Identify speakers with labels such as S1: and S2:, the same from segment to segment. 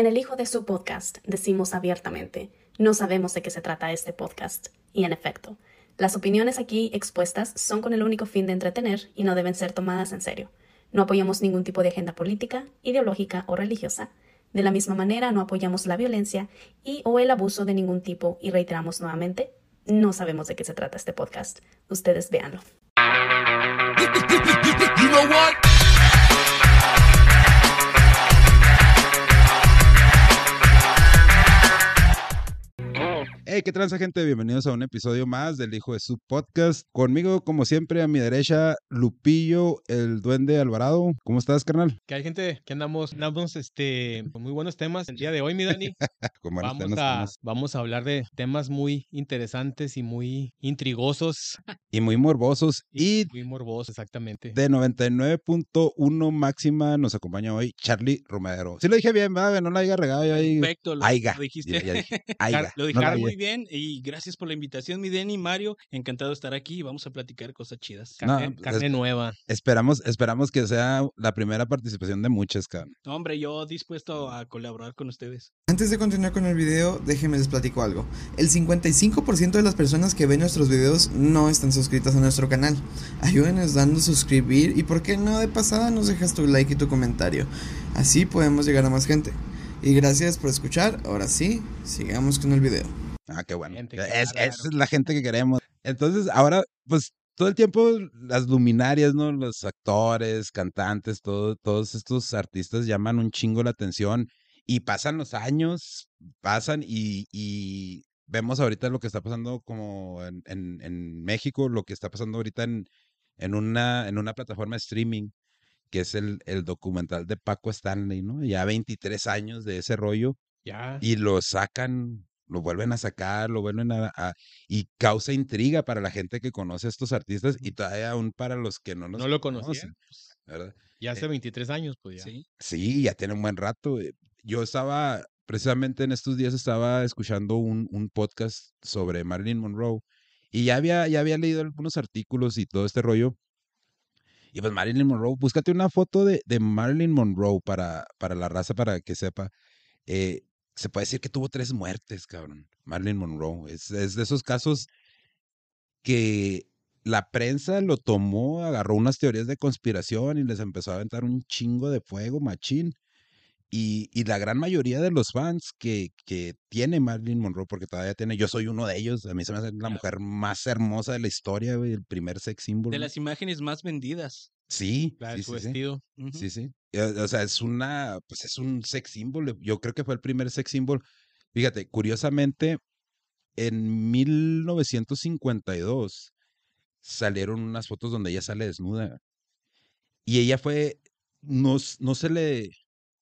S1: En el hijo de su podcast decimos abiertamente, no sabemos de qué se trata este podcast. Y en efecto, las opiniones aquí expuestas son con el único fin de entretener y no deben ser tomadas en serio. No apoyamos ningún tipo de agenda política, ideológica o religiosa. De la misma manera, no apoyamos la violencia y o el abuso de ningún tipo y reiteramos nuevamente, no sabemos de qué se trata este podcast. Ustedes véanlo.
S2: Hey, ¿qué transa, gente? Bienvenidos a un episodio más del Hijo de su Podcast. Conmigo, como siempre, a mi derecha, Lupillo, el Duende Alvarado. ¿Cómo estás, carnal?
S3: ¿Qué hay, gente? Que andamos, andamos este, con muy buenos temas el día de hoy, mi Dani. vamos, a, vamos a hablar de temas muy interesantes y muy intrigosos.
S2: Y muy morbosos.
S3: Y, muy morbosos, exactamente.
S2: De 99.1 máxima nos acompaña hoy Charlie Romero. Si lo dije bien, ¿verdad? No la haya regado.
S4: Perfecto, lo, lo dijiste. lo dije muy bien y gracias por la invitación, mi Denny, Mario. Encantado de estar aquí y vamos a platicar cosas chidas.
S3: Carne, carne nueva.
S2: Esperamos, esperamos que sea la primera participación de muchas, cabrón.
S4: hombre, yo dispuesto a colaborar con ustedes.
S5: Antes de continuar con el video, déjenme les platico algo. El 55% de las personas que ven nuestros videos no están suscritas a nuestro canal. Ayúdenos dando suscribir y por qué no de pasada nos dejas tu like y tu comentario. Así podemos llegar a más gente. Y gracias por escuchar. Ahora sí, sigamos con el video.
S2: Ah, qué bueno. es, es la gente que queremos. Entonces, ahora, pues todo el tiempo las luminarias, ¿no? Los actores, cantantes, todo, todos estos artistas llaman un chingo la atención y pasan los años, pasan y, y vemos ahorita lo que está pasando como en, en, en, México, lo que está pasando ahorita en, en, una, en una plataforma de streaming, que es el, el documental de Paco Stanley, ¿no? Ya 23 años de ese rollo.
S3: Ya.
S2: Y lo sacan lo vuelven a sacar, lo vuelven a, y causa intriga para la gente que conoce a estos artistas y todavía aún para los que no
S3: los no lo conocían, pues, ¿verdad? Ya hace 23 eh, años, pues ya.
S2: Sí, sí, ya tiene un buen rato. Eh, yo estaba, precisamente en estos días estaba escuchando un, un podcast sobre Marilyn Monroe y ya había, ya había leído algunos artículos y todo este rollo. Y pues Marilyn Monroe, búscate una foto de, de Marilyn Monroe para, para la raza, para que sepa. Eh, se puede decir que tuvo tres muertes, cabrón. Marilyn Monroe. Es, de esos casos que la prensa lo tomó, agarró unas teorías de conspiración y les empezó a aventar un chingo de fuego, machín. Y, y la gran mayoría de los fans que, que tiene Marilyn Monroe, porque todavía tiene, yo soy uno de ellos, a mí se me hace la mujer más hermosa de la historia, el primer sex symbol.
S4: De las imágenes más vendidas.
S2: Sí.
S3: La de su vestido.
S2: Sí, sí. O sea, es una, pues es un sex symbol. Yo creo que fue el primer sex symbol. Fíjate, curiosamente, en 1952 salieron unas fotos donde ella sale desnuda. Y ella fue, no, no se le,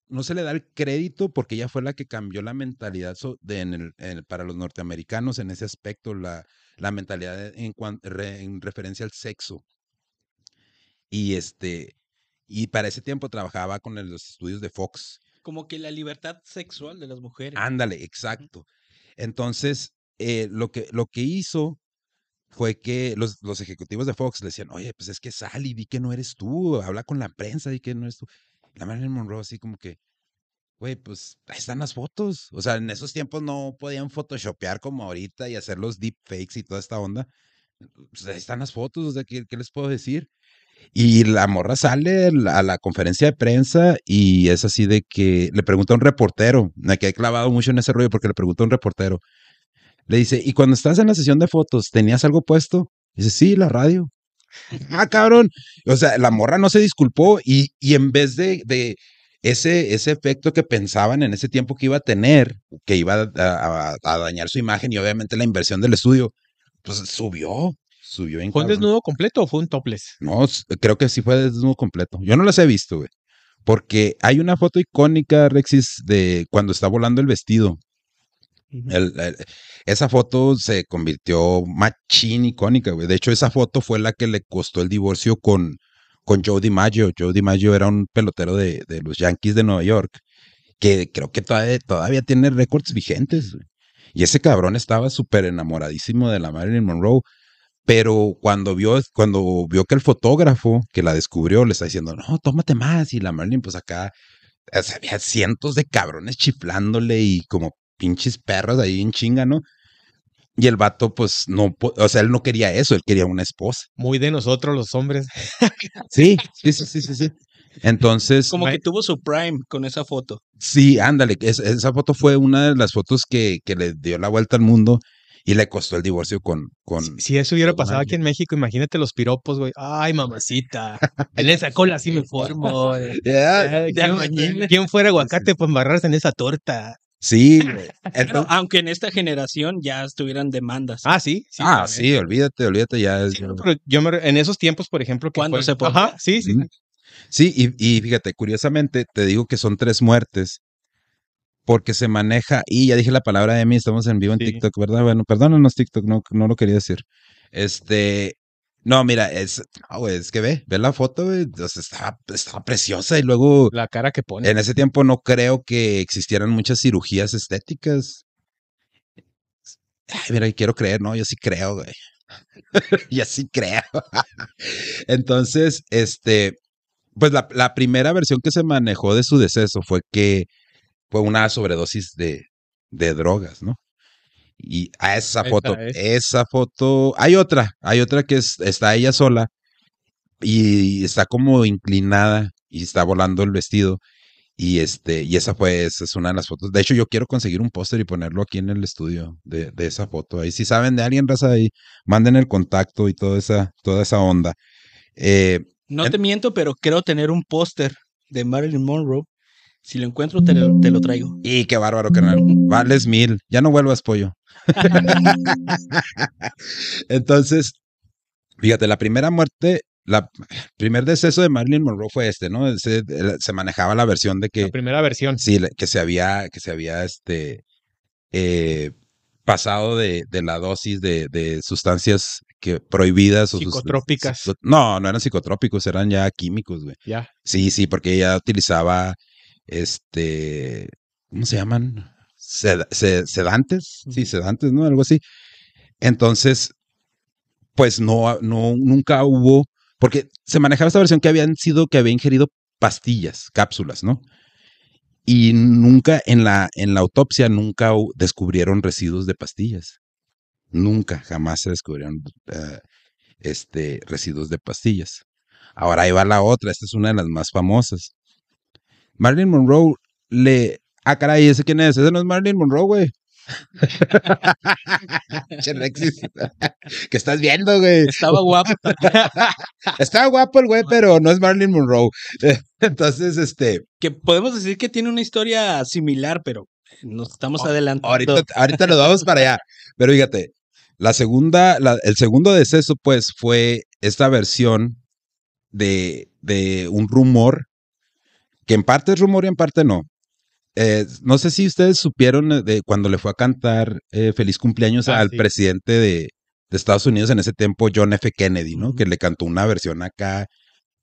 S2: no se le da el crédito porque ella fue la que cambió la mentalidad de, en el, para los norteamericanos en ese aspecto, la, la mentalidad en, en referencia al sexo. Y este, y para ese tiempo trabajaba con los estudios de Fox.
S4: Como que la libertad sexual de las mujeres.
S2: Ándale, exacto. Entonces, eh, lo, que, lo que hizo fue que los, los, ejecutivos de Fox le decían, oye, pues es que sal y di que no eres tú, habla con la prensa, di que no eres tú. La Marilyn Monroe así como que, güey, pues ahí están las fotos. O sea, en esos tiempos no podían photoshopear como ahorita y hacer los deepfakes y toda esta onda. Pues ahí están las fotos, o sea, ¿qué, qué les puedo decir? Y la morra sale a la conferencia de prensa y es así de que le pregunta a un reportero, me quedé clavado mucho en ese rollo porque le pregunta a un reportero, le dice, ¿y cuando estás en la sesión de fotos, tenías algo puesto? dice, sí, la radio. ah, cabrón. O sea, la morra no se disculpó y, y en vez de, de ese, ese efecto que pensaban en ese tiempo que iba a tener, que iba a, a dañar su imagen y obviamente la inversión del estudio, pues subió. Subió
S3: ¿Fue un desnudo completo o fue un topless?
S2: No, creo que sí fue desnudo completo. Yo no las he visto, güey. Porque hay una foto icónica, Rexis, de cuando está volando el vestido. esa foto se convirtió machín icónica, güey. De hecho, esa foto fue la que le costó el divorcio con, con Joe DiMaggio. Joe DiMaggio era un pelotero de, de los Yankees de Nueva York, que creo que todavía, todavía tiene récords vigentes. Y ese cabrón estaba súper enamoradísimo de la Marilyn Monroe. Pero cuando vio, cuando vio que el fotógrafo que la descubrió le está diciendo, no, tómate más. Y la Marilyn, pues acá había cientos de cabrones chiflándole y como pinches perros ahí en chinga, ¿no? Y el vato, pues, no, o sea, él no quería eso, él quería una esposa.
S3: Muy de nosotros los hombres.
S2: sí, sí, sí, sí, sí. Entonces.
S4: Como que tuvo su prime con esa foto.
S2: Sí, ándale. esa foto fue una de las fotos que, que, le dio la vuelta al mundo y le costó el divorcio con. con
S3: si, eso hubiera pasado aquí en México, imagínate los piropos, güey. Ay, mamacita. en esa cola así me formo. ¿Quién, fuera aguacate para embarrarse en esa torta?
S2: Sí,
S4: aunque en esta generación ya estuvieran demandas.
S3: Ah, sí.
S2: ah, sí, olvídate, olvídate, ya es.
S3: yo en esos tiempos, por ejemplo,
S4: cuando se puede.
S3: Ajá, sí, sí.
S2: Sí, y, fíjate, curiosamente, te digo que son tres muertes porque se maneja, y ya dije la palabra de mí, estamos en vivo en TikTok, ¿verdad? Bueno, perdónanos TikTok, no, no lo quería decir. Este, no, mira, es, es que ve, ve la foto, güey, estaba, estaba, preciosa y luego...
S3: La cara que pone.
S2: En ese tiempo no creo que existieran muchas cirugías estéticas. Ay, mira, quiero creer, ¿no? Yo sí creo, güey. Yo sí creo. Entonces, este, pues la, la, primera versión que se manejó de su deceso fue que fue una sobredosis de, de drogas, ¿no? Y a esa foto, esa foto, hay otra, hay otra que es, está ella sola y está como inclinada y está volando el vestido. Y este, y esa fue, esa es una de las fotos. De hecho, yo quiero conseguir un póster y ponerlo aquí en el estudio de, de, esa foto. Ahí si saben de alguien, raza ahí, manden el contacto y toda esa, toda esa onda. Eh,
S4: no te miento, pero creo tener un póster de Marilyn Monroe. Si lo encuentro, te lo, te lo traigo.
S2: Y qué bárbaro, carnal. Vales mil. Ya no vuelvas pollo. Entonces, fíjate, la primera muerte, la primer deceso de Marilyn Monroe fue este, ¿no? Se, se manejaba la versión de que.
S3: La primera versión.
S2: Sí, que se había, que se había este. Eh, pasado de, de, la dosis de, de sustancias que prohibidas
S3: o psicotrópicas.
S2: no, no eran psicotrópicos, eran ya químicos, güey.
S3: Ya.
S2: Sí, sí, porque ella utilizaba este ¿cómo se llaman? sedantes, sí, sedantes, ¿no? Algo así. Entonces, pues no, no, nunca hubo, porque se manejaba esta versión que habían sido, que había ingerido pastillas, cápsulas, ¿no? Y nunca en la, en la autopsia nunca descubrieron residuos de pastillas. Nunca, jamás se descubrieron eh, este, residuos de pastillas. Ahora ahí va la otra, esta es una de las más famosas. Marilyn Monroe le... Ah, caray, ¿ese quién es? Ese no es Marilyn Monroe, güey. ¿Qué estás viendo, güey?
S4: Estaba guapo.
S2: Estaba guapo el güey, pero no es Marilyn Monroe. Entonces, este.
S4: Que podemos decir que tiene una historia similar, pero nos estamos adelantando.
S2: Ahorita, ahorita nos vamos para allá. Pero fíjate, la segunda, el segundo deceso, pues, fue esta versión de, de un rumor, que en parte es rumor y en parte no. Eh, no sé si ustedes supieron eh, de cuando le fue a cantar eh, feliz cumpleaños ah, al presidente de, de, Estados Unidos en ese tiempo, John F. Kennedy, ¿no? Que le cantó una versión acá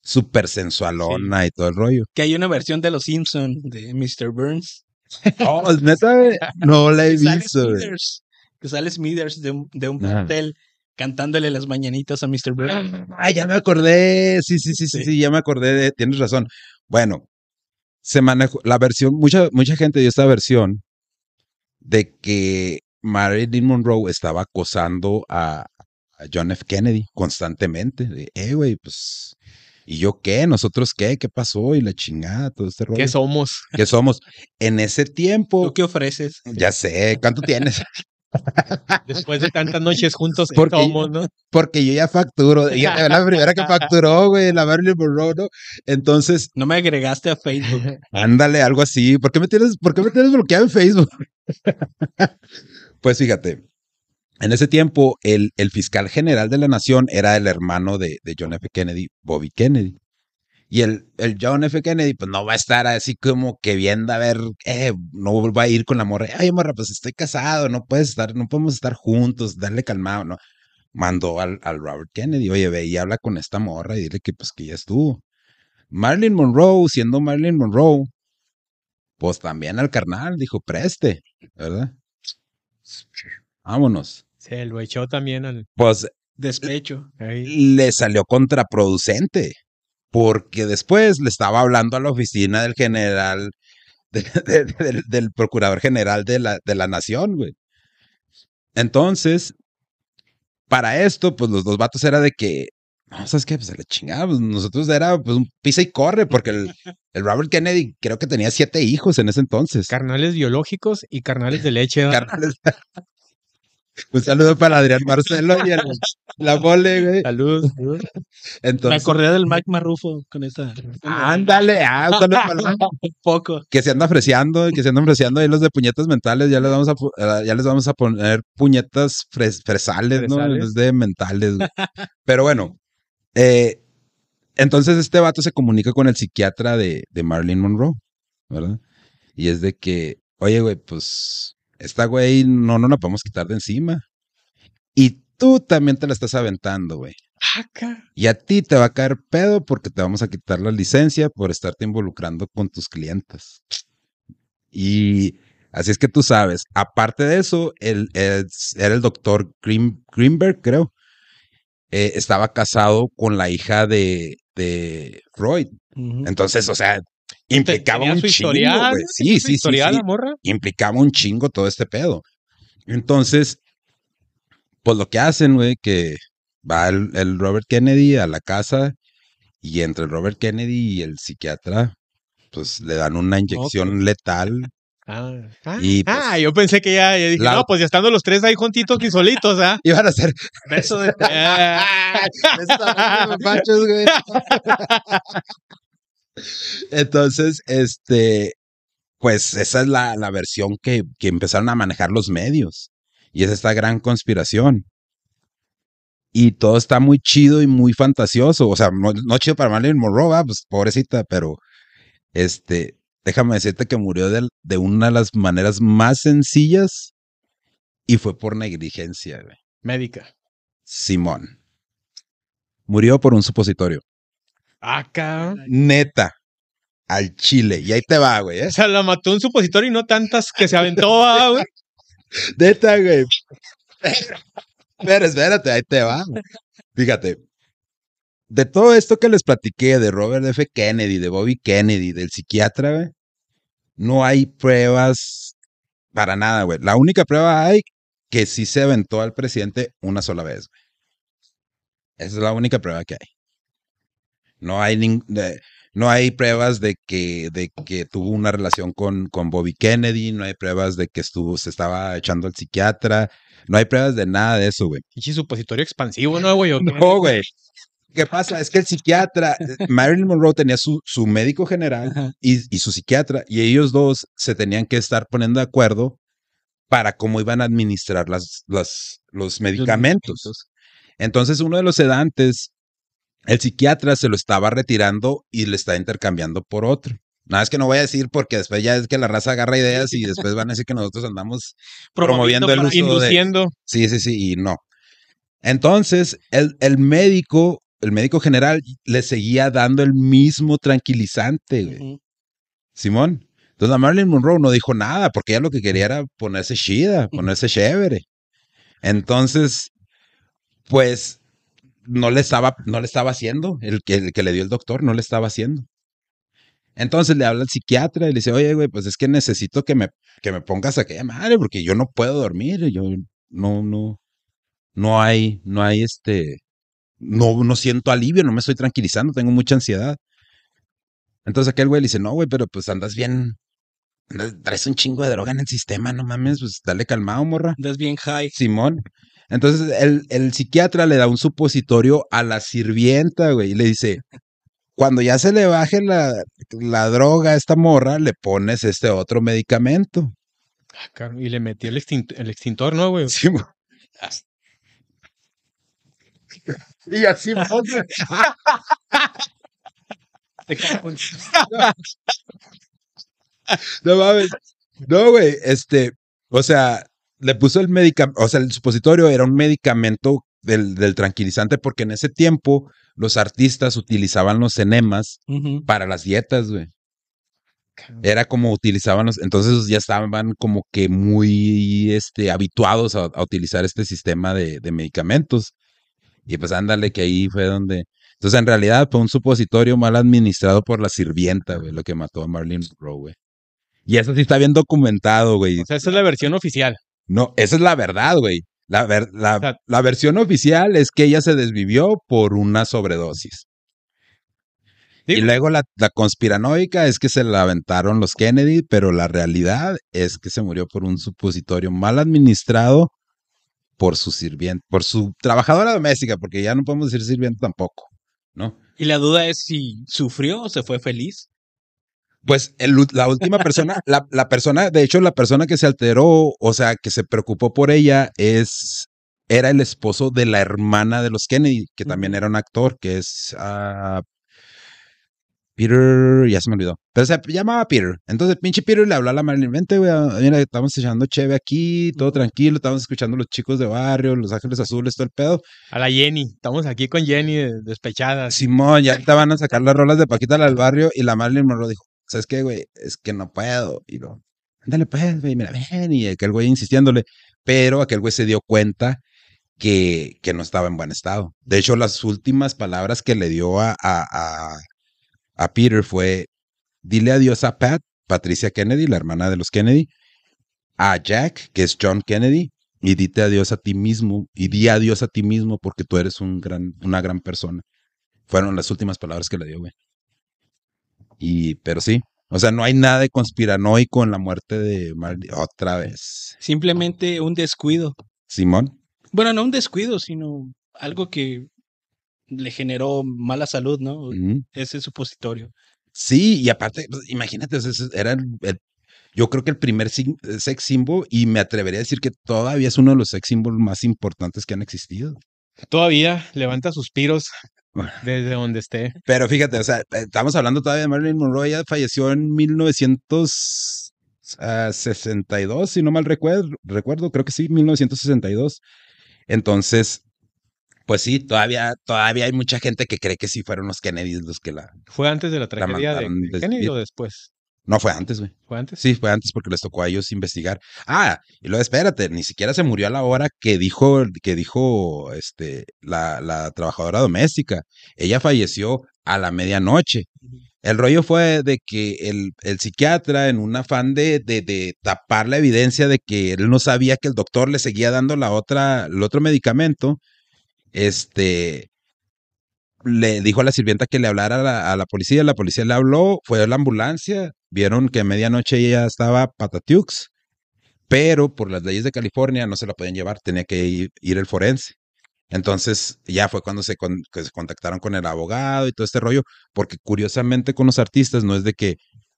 S2: súper sensualona y todo el rollo.
S4: Que hay una versión de Los Simpson de Mr. Burns.
S2: Oh, neta, no la he visto
S4: que sale Smithers de un, de un hotel cantándole las mañanitas a Mr. Burns.
S2: Ah, ya me acordé. Sí, sí, sí, sí, sí, ya me acordé. tienes razón. Bueno, se manejó la versión, mucha, mucha gente dio esta versión de que Marilyn Monroe estaba acosando a, John F. Kennedy constantemente. De, eh, güey, pues. ¿Y yo qué? ¿Nosotros qué? ¿Qué pasó? Y la chingada, todo este rollo.
S3: ¿Qué somos?
S2: ¿Qué somos? En ese tiempo.
S4: ¿Tú qué ofreces?
S2: Ya sé, ¿cuánto tienes?
S3: Después de tantas noches juntos, porque, somos, ¿no?
S2: Porque yo ya facturo. Ella la primera que facturó, güey, la Marilyn Monroe, ¿no? Entonces.
S4: No me agregaste a Facebook.
S2: Ándale, algo así. ¿Por qué me tienes, por qué me tienes bloqueado en Facebook? pues fíjate. En ese tiempo, el, el, fiscal general de la nación era el hermano de, de John F. Kennedy, Bobby Kennedy. Y el, el John F. Kennedy, pues no va a estar así como que viendo a ver, eh, no va a ir con la morra. Ay, morra, pues estoy casado, no puedes estar, no podemos estar juntos, darle calmado, ¿no? Mandó al, al Robert Kennedy, oye, ve y habla con esta morra y dile que pues que ya estuvo. Marilyn Monroe, siendo Marilyn Monroe, pues también al carnal, dijo, preste, ¿verdad? Vámonos.
S3: Se lo echó también al.
S2: Pues.
S4: Despecho.
S2: Le salió contraproducente porque después le estaba hablando a la oficina del general, del procurador general de la, de la nación, güey. Entonces, para esto, pues los dos vatos era de que, no, ¿sabes qué? Pues se le chingaba. Pues, nosotros era pues un pisa y corre, porque el, el, Robert Kennedy creo que tenía siete hijos en ese entonces.
S3: Carnales biológicos y carnales de leche. Carnales.
S2: Un saludo para Adrián Marcelo y la mole, güey.
S3: Salud.
S4: Entonces, Me acordé del Mike Marrufo con esta.
S2: Ándale, ah,
S4: un poco.
S2: Que se anda ofreciendo, que se anda ofreciendo ahí los de puñetas mentales. Ya les vamos a, eh, ya les vamos a poner puñetas fresales, ¿no? En de mentales. Pero bueno, eh, entonces este vato se comunica con el psiquiatra de, de Marilyn Monroe, ¿verdad? Y es de que, oye, güey, pues esta güey no, no la podemos quitar de encima. Y tú también te la estás aventando, güey. Y a ti te va a caer pedo porque te vamos a quitar la licencia por estarte involucrando con tus clientes. Y así es que tú sabes. Aparte de eso, el, era el doctor Greenberg, creo. Eh, estaba casado con la hija de, de Freud. Entonces, o sea, implicaba un chingo, güey. Sí, sí, sí, Implicaba un chingo todo este pedo. Entonces, pues lo que hacen, güey, que va el, Robert Kennedy a la casa y entre el Robert Kennedy y el psiquiatra, pues le dan una inyección letal.
S3: Ah, ah, y pues ah, yo pensé que ya, dije, no, pues ya estando los tres ahí juntitos y solitos, ¿ah?
S2: Iban a hacer
S3: beso de...
S2: machos, güey. Entonces, este, pues esa es la, la versión que, que, empezaron a manejar los medios. Y es esta gran conspiración. Y todo está muy chido y muy fantasioso. O sea, no, chido para Marilyn Monroe, pues pobrecita, pero este, déjame decirte que murió de, de una de las maneras más sencillas y fue por negligencia, güey.
S3: Médica.
S2: Simón. Murió por un supositorio.
S3: Acá.
S2: Neta. Al chile. Y ahí te va, güey. ¿eh?
S3: O sea, la mató un supositorio y no tantas que se aventó, ah, güey.
S2: Neta, güey. Pero espérate, ahí te va. Fíjate. De todo esto que les platiqué de Robert F. Kennedy, de Bobby Kennedy, del psiquiatra, güey, no hay pruebas para nada, güey. La única prueba hay que sí se aventó al presidente una sola vez, güey. Esa es la única prueba que hay. No hay, no hay pruebas de que, de que tuvo una relación con, con Bobby Kennedy, no hay pruebas de que estuvo, se estaba echando al psiquiatra, no hay pruebas de nada de eso, güey.
S3: Y supositorio expansivo, ¿no, güey?
S2: No, güey. ¿Qué pasa? Es que el psiquiatra, eh, Marilyn Monroe tenía su, su médico general y, y, su psiquiatra, y ellos dos se tenían que estar poniendo de acuerdo para cómo iban a administrar las, las, los medicamentos. Entonces, uno de los sedantes el psiquiatra se lo estaba retirando y le está intercambiando por otro. Nada es que no voy a decir porque después ya es que la raza agarra ideas y después van a decir que nosotros andamos promoviendo, el uso
S3: induciendo.
S2: Sí, sí, sí, y no. Entonces, el, el, médico, el médico general le seguía dando el mismo tranquilizante, Simón. Entonces, la Marilyn Monroe no dijo nada porque ella lo que quería era ponerse chida, ponerse chévere. Entonces, pues no le estaba, no le estaba haciendo, el que, el que le dio el doctor no le estaba haciendo. Entonces le habla al psiquiatra y le dice, oye, güey, pues es que necesito que me, que me pongas aquella madre porque yo no puedo dormir, yo no, no, no hay, no hay este, no, no siento alivio, no me estoy tranquilizando, tengo mucha ansiedad. Entonces aquel güey le dice, no, güey, pero pues andas bien, traes un chingo de droga en el sistema, no mames, pues dale calmado, morra.
S4: Andas bien high.
S2: Simón. Entonces el, el psiquiatra le da un supositorio a la sirvienta, güey, y le dice, cuando ya se le baje la, la droga a esta morra, le pones este otro medicamento.
S3: Ah, y le metió el, el extintor, ¿no, güey?
S2: Sí, y así no mames. No, güey, este, o sea, le puso el medicamento, o sea, el supositorio era un medicamento del, del, tranquilizante porque en ese tiempo los artistas utilizaban los enemas para las dietas, güey. Era como utilizaban los, entonces ya estaban como que muy este, habituados a, utilizar este sistema de, de, medicamentos. Y pues ándale que ahí fue donde Entonces, en realidad fue un supositorio mal administrado por la sirvienta, güey, lo que mató a Marilyn Monroe, güey. Y eso sí está bien documentado, güey.
S3: O sea, esa es la versión oficial.
S2: No, esa es la verdad, güey. La, la, versión oficial es que ella se desvivió por una sobredosis. Y luego la, la, conspiranoica es que se la aventaron los Kennedy, pero la realidad es que se murió por un supositorio mal administrado por su sirviente, por su trabajadora doméstica, porque ya no podemos decir sirviente tampoco, ¿no?
S4: Y la duda es si sufrió o se fue feliz.
S2: Pues la última persona, la, la, persona, de hecho, la persona que se alteró, o sea, que se preocupó por ella, es era el esposo de la hermana de los Kennedy, que también era un actor, que es uh, Peter, ya se me olvidó. Pero se llamaba Peter. Entonces, pinche Peter le habló a la Marilyn, vente, güey, mira, estamos echando cheve aquí, todo tranquilo, estamos escuchando los chicos de barrio, los ángeles azules, todo el pedo.
S3: A la Jenny, estamos aquí con Jenny despechada.
S2: Simón, ya te van a sacar las rolas de Paquita al barrio y la Marilyn lo dijo, ¿sabes qué, güey? Es que no puedo. Y lo, ándale pues, güey, mira, ven. Y aquel güey insistiéndole. Pero aquel güey se dio cuenta que, que no estaba en buen estado. De hecho, las últimas palabras que le dio a, a a Peter fue, dile adiós a Pat, Patricia Kennedy, la hermana de los Kennedy, a Jack, que es John Kennedy, y dite adiós a ti mismo, y di adiós a ti mismo porque tú eres un gran, una gran persona. Fueron las últimas palabras que le dio, güey. Y, pero sí, o sea, no hay nada de conspiranoico en la muerte de Marley otra vez.
S4: Simplemente un descuido.
S2: Simón.
S4: Bueno, no un descuido, sino algo que le generó mala salud, ¿no? Ese supositorio.
S2: Sí, y aparte, pues, imagínate, era yo creo que el primer sex symbol, y me atrevería a decir que todavía es uno de los sex symbols más importantes que han existido.
S3: Todavía levanta suspiros desde donde esté.
S2: Pero fíjate, o sea, estamos hablando todavía de Marilyn Monroe, ella falleció en 1962, si no mal recuerdo, recuerdo, creo que sí, 1962. Entonces, pues sí, todavía, todavía hay mucha gente que cree que sí fueron los Kennedy los que la.
S3: ¿Fue antes de la tragedia de Kennedy o después?
S2: No, fue antes, güey.
S3: ¿Fue antes?
S2: Sí, fue antes porque les tocó a ellos investigar. Ah, y luego espérate, ni siquiera se murió a la hora que dijo, que dijo este, la, la trabajadora doméstica. Ella falleció a la medianoche. El rollo fue de que el, el psiquiatra, en un afán de, de, de, tapar la evidencia de que él no sabía que el doctor le seguía dando la otra, el otro medicamento, este, le dijo a la sirvienta que le hablara a la, policía, la policía le habló, fue a la ambulancia, vieron que a medianoche ella estaba patatiux, pero por las leyes de California no se la podían llevar, tenía que ir, el forense. Entonces ya fue cuando se, se contactaron con el abogado y todo este rollo, porque curiosamente con los artistas no es de que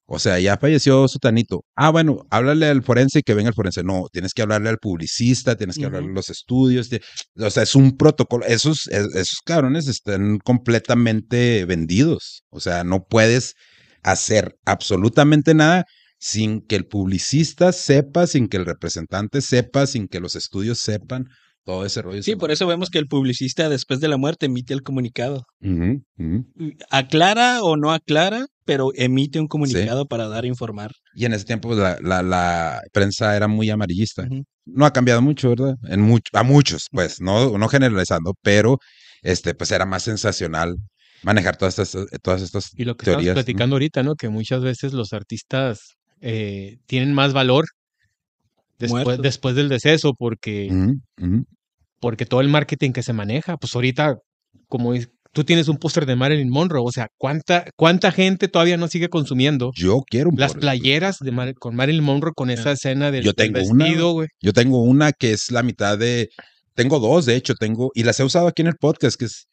S2: o sea, ya falleció Sutanito. Ah, bueno, háblale al forense y que venga el forense. No, tienes que hablarle al publicista, tienes que hablarle a los estudios. o sea, es un protocolo. Esos, e, esos cabrones están completamente vendidos. O sea, no puedes hacer absolutamente nada sin que el publicista sepa, sin que el representante sepa, sin que los estudios sepan todo ese rollo.
S4: Sí, por eso vemos que el publicista después de la muerte emite el comunicado. Aclara o no aclara, pero emite un comunicado para dar a informar.
S2: Y en ese tiempo la, la, prensa era muy amarillista. No ha cambiado mucho, ¿verdad? En mucho, a muchos, pues, no, no generalizando, pero este, pues era más sensacional manejar todas estas, todas estas
S3: Y lo que estamos platicando ahorita, ¿no? Que muchas veces los artistas eh, tienen más valor después, después del deceso porque porque todo el marketing que se maneja, pues ahorita, como tú tienes un póster de Marilyn Monroe, o sea, ¿cuánta, ¿cuánta gente todavía no sigue consumiendo?
S2: Yo quiero
S3: Las playeras de con Marilyn Monroe con esa escena del,
S2: yo tengo vestido, güey. Yo tengo una que es la mitad de, tengo dos, de hecho, tengo, y las he usado aquí en el podcast, que es,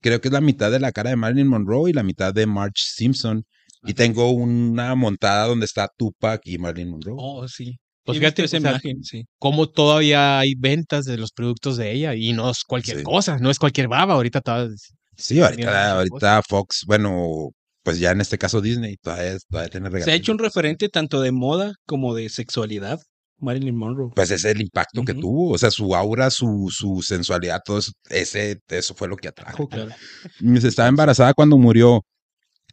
S2: creo que es la mitad de la cara de Marilyn Monroe y la mitad de Marge Simpson. Y tengo una montada donde está Tupac y Marilyn Monroe.
S4: Oh, sí.
S3: Pues fíjate esa imagen, sí. cómo todavía hay ventas de los productos de ella y no es cualquier cosa, no es cualquier baba, ahorita está...
S2: Sí, ahorita, ahorita Fox, bueno, pues ya en este caso Disney todavía, todavía tiene
S4: regalos. Se ha hecho un referente tanto de moda como de sexualidad. Marilyn Monroe.
S2: Pues ese es el impacto que tuvo, o sea, su aura, su, su sensualidad, todo eso, ese, eso fue lo que atrajo. Claro. Estaba embarazada cuando murió.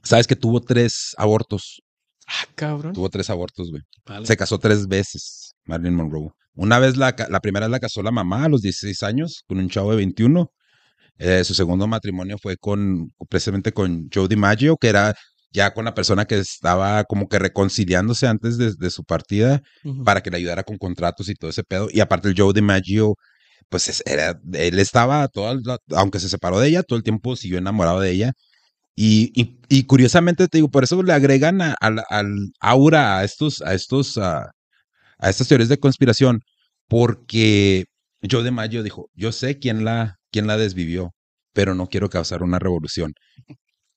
S2: Sabes que tuvo tres abortos.
S3: Ah, cabrón.
S2: Tuvo tres abortos, güey. Se casó tres veces, Marilyn Monroe. Una vez la, la primera vez la casó la mamá a los 16 años con un chavo de 21. Eh, su segundo matrimonio fue con, precisamente con Joe DiMaggio, que era ya con la persona que estaba como que reconciliándose antes de, su partida para que le ayudara con contratos y todo ese pedo. Y aparte el Joe DiMaggio, pues era, él estaba, todo, aunque se separó de ella, todo el tiempo siguió enamorado de ella. Y, y, curiosamente te digo, por eso le agregan al aura a estos, a estos, a, a estas teorías de conspiración, porque Joe DiMaggio dijo, yo sé quién la, quién la desvivió, pero no quiero causar una revolución.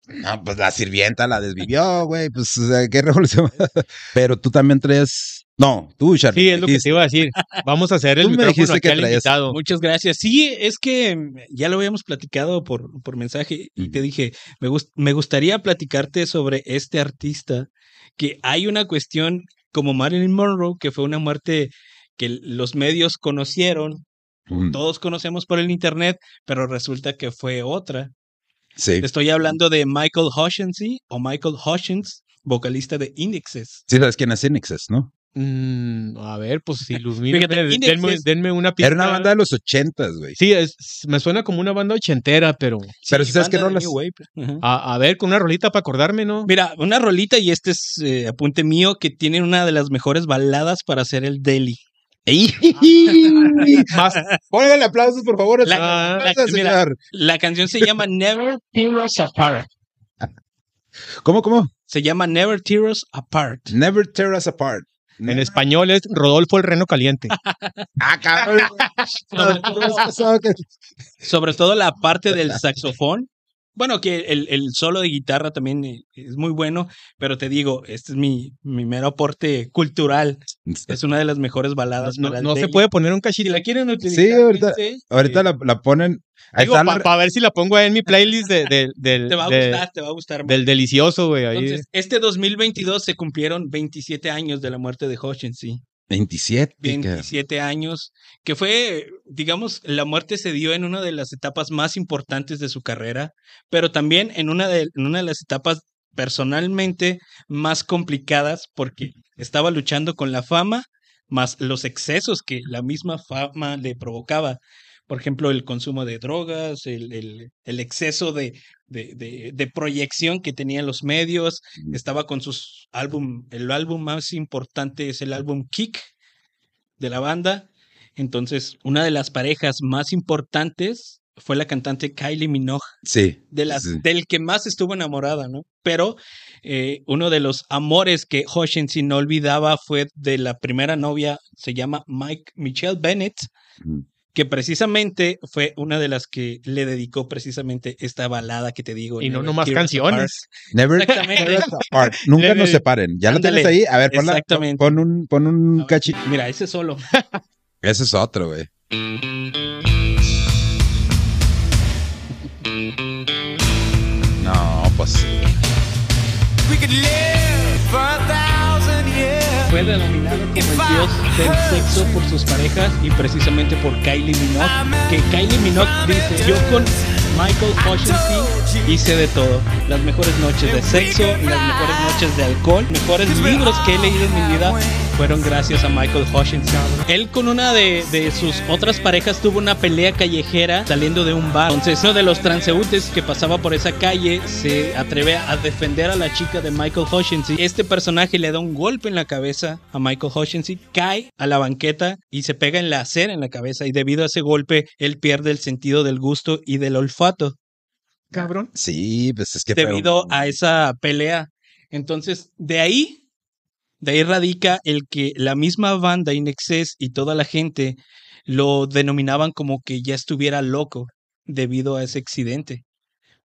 S2: No, pues la sirvienta la desvivió, güey, pues qué revolución. Pero tú también traes. No, tú, Charlie.
S3: Sí, es lo que te iba a decir. Vamos a hacer el micrófono aquí al invitado.
S4: Muchas gracias. Sí, es que ya lo habíamos platicado por, por mensaje y te dije, me, me gustaría platicarte sobre este artista, que hay una cuestión como Marilyn Monroe, que fue una muerte que los medios conocieron, todos conocemos por el internet, pero resulta que fue otra. Estoy hablando de Michael Hutchins o Michael Hutchins, vocalista de Indexes.
S2: Sí, sabes quién es Indexes, ¿no?
S3: Mm, a ver, pues si denme, denme, una
S2: pista. Era una banda de los ochentas, güey.
S3: Sí, me suena como una banda ochentera, pero.
S2: Pero si sabes qué rolas.
S3: A, a, ver, con una rolita para acordarme, ¿no?
S4: Mira, una rolita, y este es eh, apunte mío, que tiene una de las mejores baladas para hacer el Delhi.
S2: Más. Pónganle aplausos, por favor.
S4: La, la, canción se llama Never Tear Us Apart.
S2: ¿Cómo, cómo?
S4: Se llama Never Tear Us Apart.
S2: Never Tear Us Apart.
S3: En español es Rodolfo el Reno Caliente.
S2: ah, cabrón.
S4: sobre todo la parte del saxofón bueno, que el, el, solo de guitarra también eh, es muy bueno, pero te digo, este es mi, mi mero aporte cultural. Es una de las mejores baladas.
S3: No, no se puede poner un cachito.
S4: ¿La quieren utilizar?
S2: Sí, ahorita, ahorita la, la, ponen.
S3: Para ver si la pongo en mi playlist de,
S4: del. te va a gustar, te va a gustar.
S3: Del delicioso, güey.
S4: Entonces, este 2022 se cumplieron 27 años de la muerte de sí.
S2: 27.
S4: 27 años, que fue, digamos, la muerte se dio en una de las etapas más importantes de su carrera, pero también en una de, en una de las etapas personalmente más complicadas porque estaba luchando con la fama más los excesos que la misma fama le provocaba. Por ejemplo, el consumo de drogas, el, el, el exceso de, de, de, proyección que tenían los medios. Estaba con sus álbum, el álbum más importante es el álbum Kick de la banda. Entonces, una de las parejas más importantes fue la cantante Kylie Minogue.
S2: Sí.
S4: De las, Del que más estuvo enamorada, ¿no? Pero eh, uno de los amores que Hoshinsi no olvidaba fue de la primera novia, se llama Mike Michelle Bennett que precisamente fue una de las que le dedicó precisamente esta balada que te digo.
S3: Y no nomás canciones.
S2: Never, never apart. Nunca nos separen. Ya lo tienes ahí. A ver, ponla, pon un, pon un cachito.
S4: Mira, ese solo.
S2: ese es otro, güey. No, pues sí.
S4: Fue denominado como el dios del sexo por sus parejas y precisamente por Kylie Minogue, que Kylie Minogue dice, yo con Michael Hutchinson hice de todo. Las mejores noches de sexo, las mejores noches de alcohol, mejores libros que he leído en mi vida fueron gracias a Michael Hutchinson. Él con una de, de, sus otras parejas tuvo una pelea callejera saliendo de un bar. Entonces uno de los transeúntes que pasaba por esa calle se atreve a defender a la chica de Michael Hutchinson. Este personaje le da un golpe en la cabeza a Michael Hutchinson, cae a la banqueta y se pega en la acera en la cabeza y debido a ese golpe él pierde el sentido del gusto y del olfato. Cabrón.
S2: Sí, pues es que...
S4: Debido a esa pelea. Entonces, de ahí de ahí radica el que la misma banda Inexcess y toda la gente lo denominaban como que ya estuviera loco debido a ese accidente.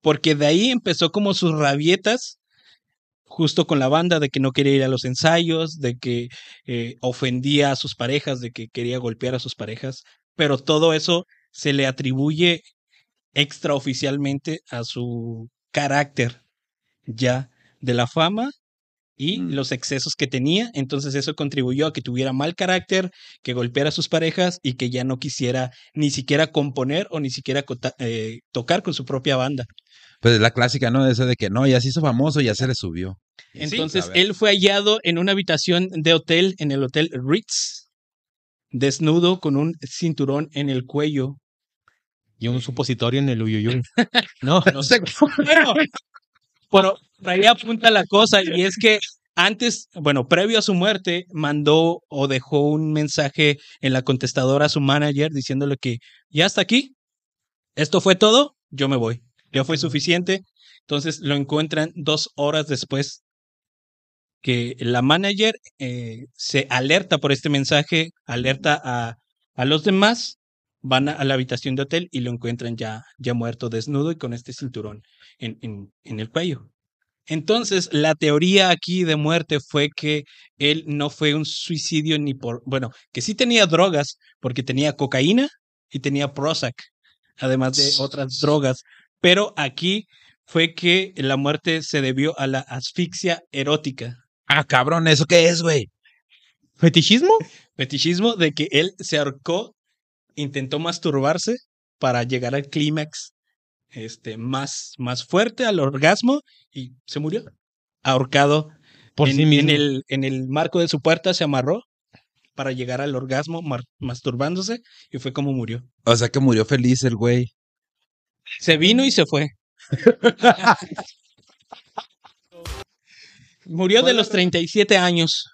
S4: Porque de ahí empezó como sus rabietas justo con la banda de que no quería ir a los ensayos, de que eh, ofendía a sus parejas, de que quería golpear a sus parejas, pero todo eso se le atribuye extraoficialmente a su carácter ya de la fama y mm. los excesos que tenía. Entonces eso contribuyó a que tuviera mal carácter, que golpeara a sus parejas y que ya no quisiera ni siquiera componer o ni siquiera eh, tocar con su propia banda.
S2: Pues la clásica, ¿no? Esa de que no, ya se hizo famoso, ya se le subió.
S4: Entonces él fue hallado en una habitación de hotel, en el hotel Ritz, desnudo con un cinturón en el cuello.
S3: Y un supositorio en el uyuyuy.
S4: no, no sé. Bueno, pero ahí apunta la cosa y es que antes, bueno, previo a su muerte, mandó o dejó un mensaje en la contestadora a su manager diciéndole que ya está aquí, esto fue todo, yo me voy. Ya fue suficiente. Entonces lo encuentran dos horas después que la manager eh, se alerta por este mensaje, alerta a, a los demás, van a, la habitación de hotel y lo encuentran ya, ya muerto, desnudo y con este cinturón en, en, en el cuello. Entonces, la teoría aquí de muerte fue que él no fue un suicidio ni por, bueno, que sí tenía drogas, porque tenía cocaína y tenía Prozac, además de otras drogas, pero aquí fue que la muerte se debió a la asfixia erótica.
S2: Ah, cabrón, ¿eso qué es, güey?
S3: ¿Fetichismo?
S4: Fetichismo de que él se ahorcó, intentó masturbarse para llegar al clímax este, más, más fuerte, al orgasmo, y se murió. Ahorcado por en, sí mismo. En el, en el marco de su puerta se amarró para llegar al orgasmo masturbándose y fue como murió.
S2: O sea que murió feliz el güey.
S4: Se vino y se fue. Murió de los 37 años.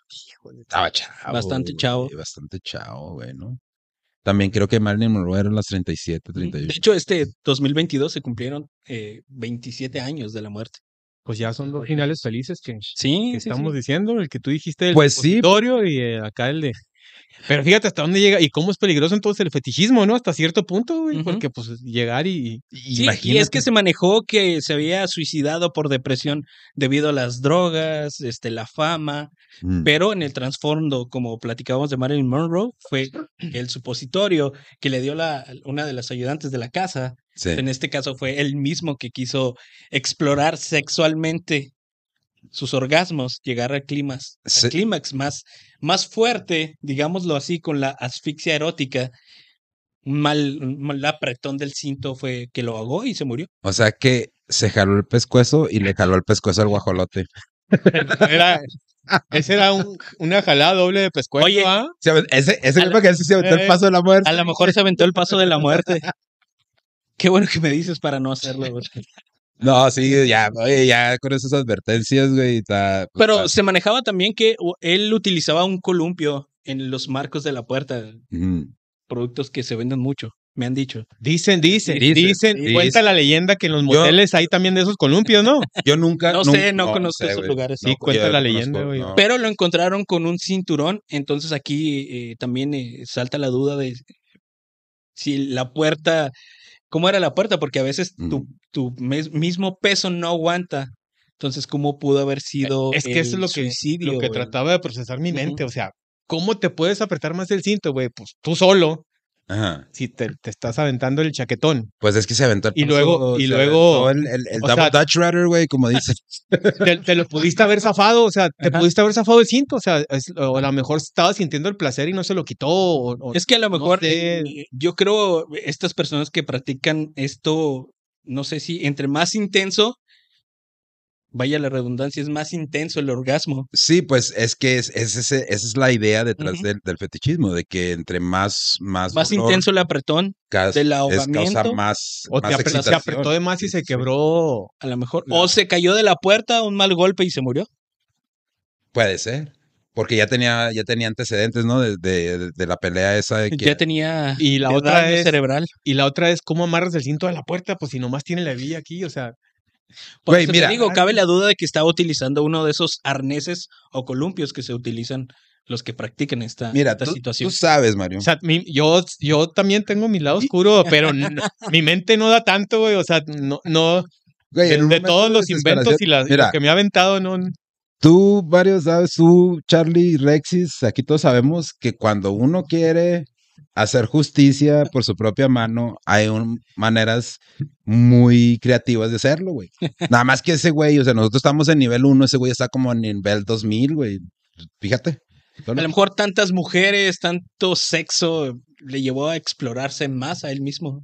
S2: Estaba chavo.
S4: Bastante chavo.
S2: bastante chavo, güey, ¿no? También creo que Marilyn Monroe eran las 37, 38.
S4: De hecho, este 2022 se cumplieron eh, 27 años de la muerte.
S3: Pues ya son dos finales felices que,
S4: sí,
S3: estamos diciendo. El que tú dijiste, el
S2: pues sí.
S3: y eh, acá el de pero fíjate hasta dónde llega y cómo es peligroso entonces el fetichismo, ¿no? Hasta cierto punto, güey, porque pues llegar y...
S4: Sí, y es que se manejó que se había suicidado por depresión debido a las drogas, este, la fama, mm. pero en el trasfondo, como platicábamos de Marilyn Monroe, fue el supositorio que le dio la, una de las ayudantes de la casa. En este caso fue él mismo que quiso explorar sexualmente sus orgasmos, llegar al clímax, al clímax más, más fuerte, digámoslo así, con la asfixia erótica. Un mal, mal apretón del cinto fue que lo ahogó y se murió.
S2: O sea que se jaló el pescuezo y le jaló el pescuezo al guajolote.
S3: Era, ese era un, una jalada doble de pescuezo. Oye, ¿ah?
S2: ese, ese que se aventó el eh, paso de la muerte.
S4: A lo mejor se aventó el paso de la muerte. Qué bueno que me dices para no hacerlo.
S2: No, sí, ya, oye, ya con esas advertencias, güey. Pues,
S4: Pero se manejaba también que él utilizaba un columpio en los marcos de la puerta. Productos que se venden mucho, me han dicho.
S3: Dicen, dicen, dicen, cuenta la leyenda que en los moteles hay también de esos columpios, ¿no?
S2: Yo nunca.
S4: no sé, no, conozco esos lugares.
S3: Sí, cuenta la leyenda, güey.
S4: Pero lo encontraron con un cinturón, entonces aquí eh, también eh, salta la duda de si la puerta cómo era la puerta, porque a veces tu, tu mismo peso no aguanta. Entonces, ¿cómo pudo haber sido
S3: Es que eso es lo que, lo que trataba de procesar mi mente. O sea, ¿cómo te puedes apretar más el cinto, güey? Pues tú solo. Ajá. Si te, te, estás aventando el chaquetón.
S2: Pues es que se aventó el
S3: Y luego, y luego.
S2: El, el, el Dutch Rudder, güey, como dices.
S3: Te, lo pudiste haber zafado, o sea, te pudiste haber zafado el cinto, o sea, o a lo mejor estaba sintiendo el placer y no se lo quitó. O,
S4: es que a lo mejor, eh, yo creo, estas personas que practican esto, no sé si entre más intenso, vaya la redundancia, es más intenso el orgasmo.
S2: Sí, pues es que es, esa es la idea detrás del, fetichismo, de que entre más... Más,
S4: más intenso el apretón del ahogamiento.
S2: Es más,
S3: o se apretó de más y se quebró.
S4: A lo mejor. O se cayó de la puerta, un mal golpe y se murió.
S2: Puede ser. Porque ya tenía, ya tenía antecedentes, ¿no? De, de, la pelea esa de que...
S4: Ya tenía
S3: y la otra es,
S4: cerebral.
S3: Y la otra es cómo amarras el cinto a la puerta, pues si nomás tiene la vía aquí, o sea...
S4: Por mira, digo, cabe la duda de que estaba utilizando uno de esos arneses o columpios que se utilizan los que practican esta,
S2: mira,
S4: situación.
S2: Tú sabes, Mario.
S3: O sea, yo, yo también tengo mi lado oscuro, pero mi mente no da tanto, güey. O sea, no, no. de, todos los inventos y lo que me ha aventado, no.
S2: Tú, Mario, sabes, tú, Charlie, Rexis, aquí todos sabemos que cuando uno quiere hacer justicia por su propia mano, hay maneras muy creativas de hacerlo, güey. Nada más que ese güey, o sea, nosotros estamos en nivel 1, ese güey está como en nivel 2000, güey. Fíjate.
S4: A lo mejor tantas mujeres, tanto sexo, le llevó a explorarse más a él mismo.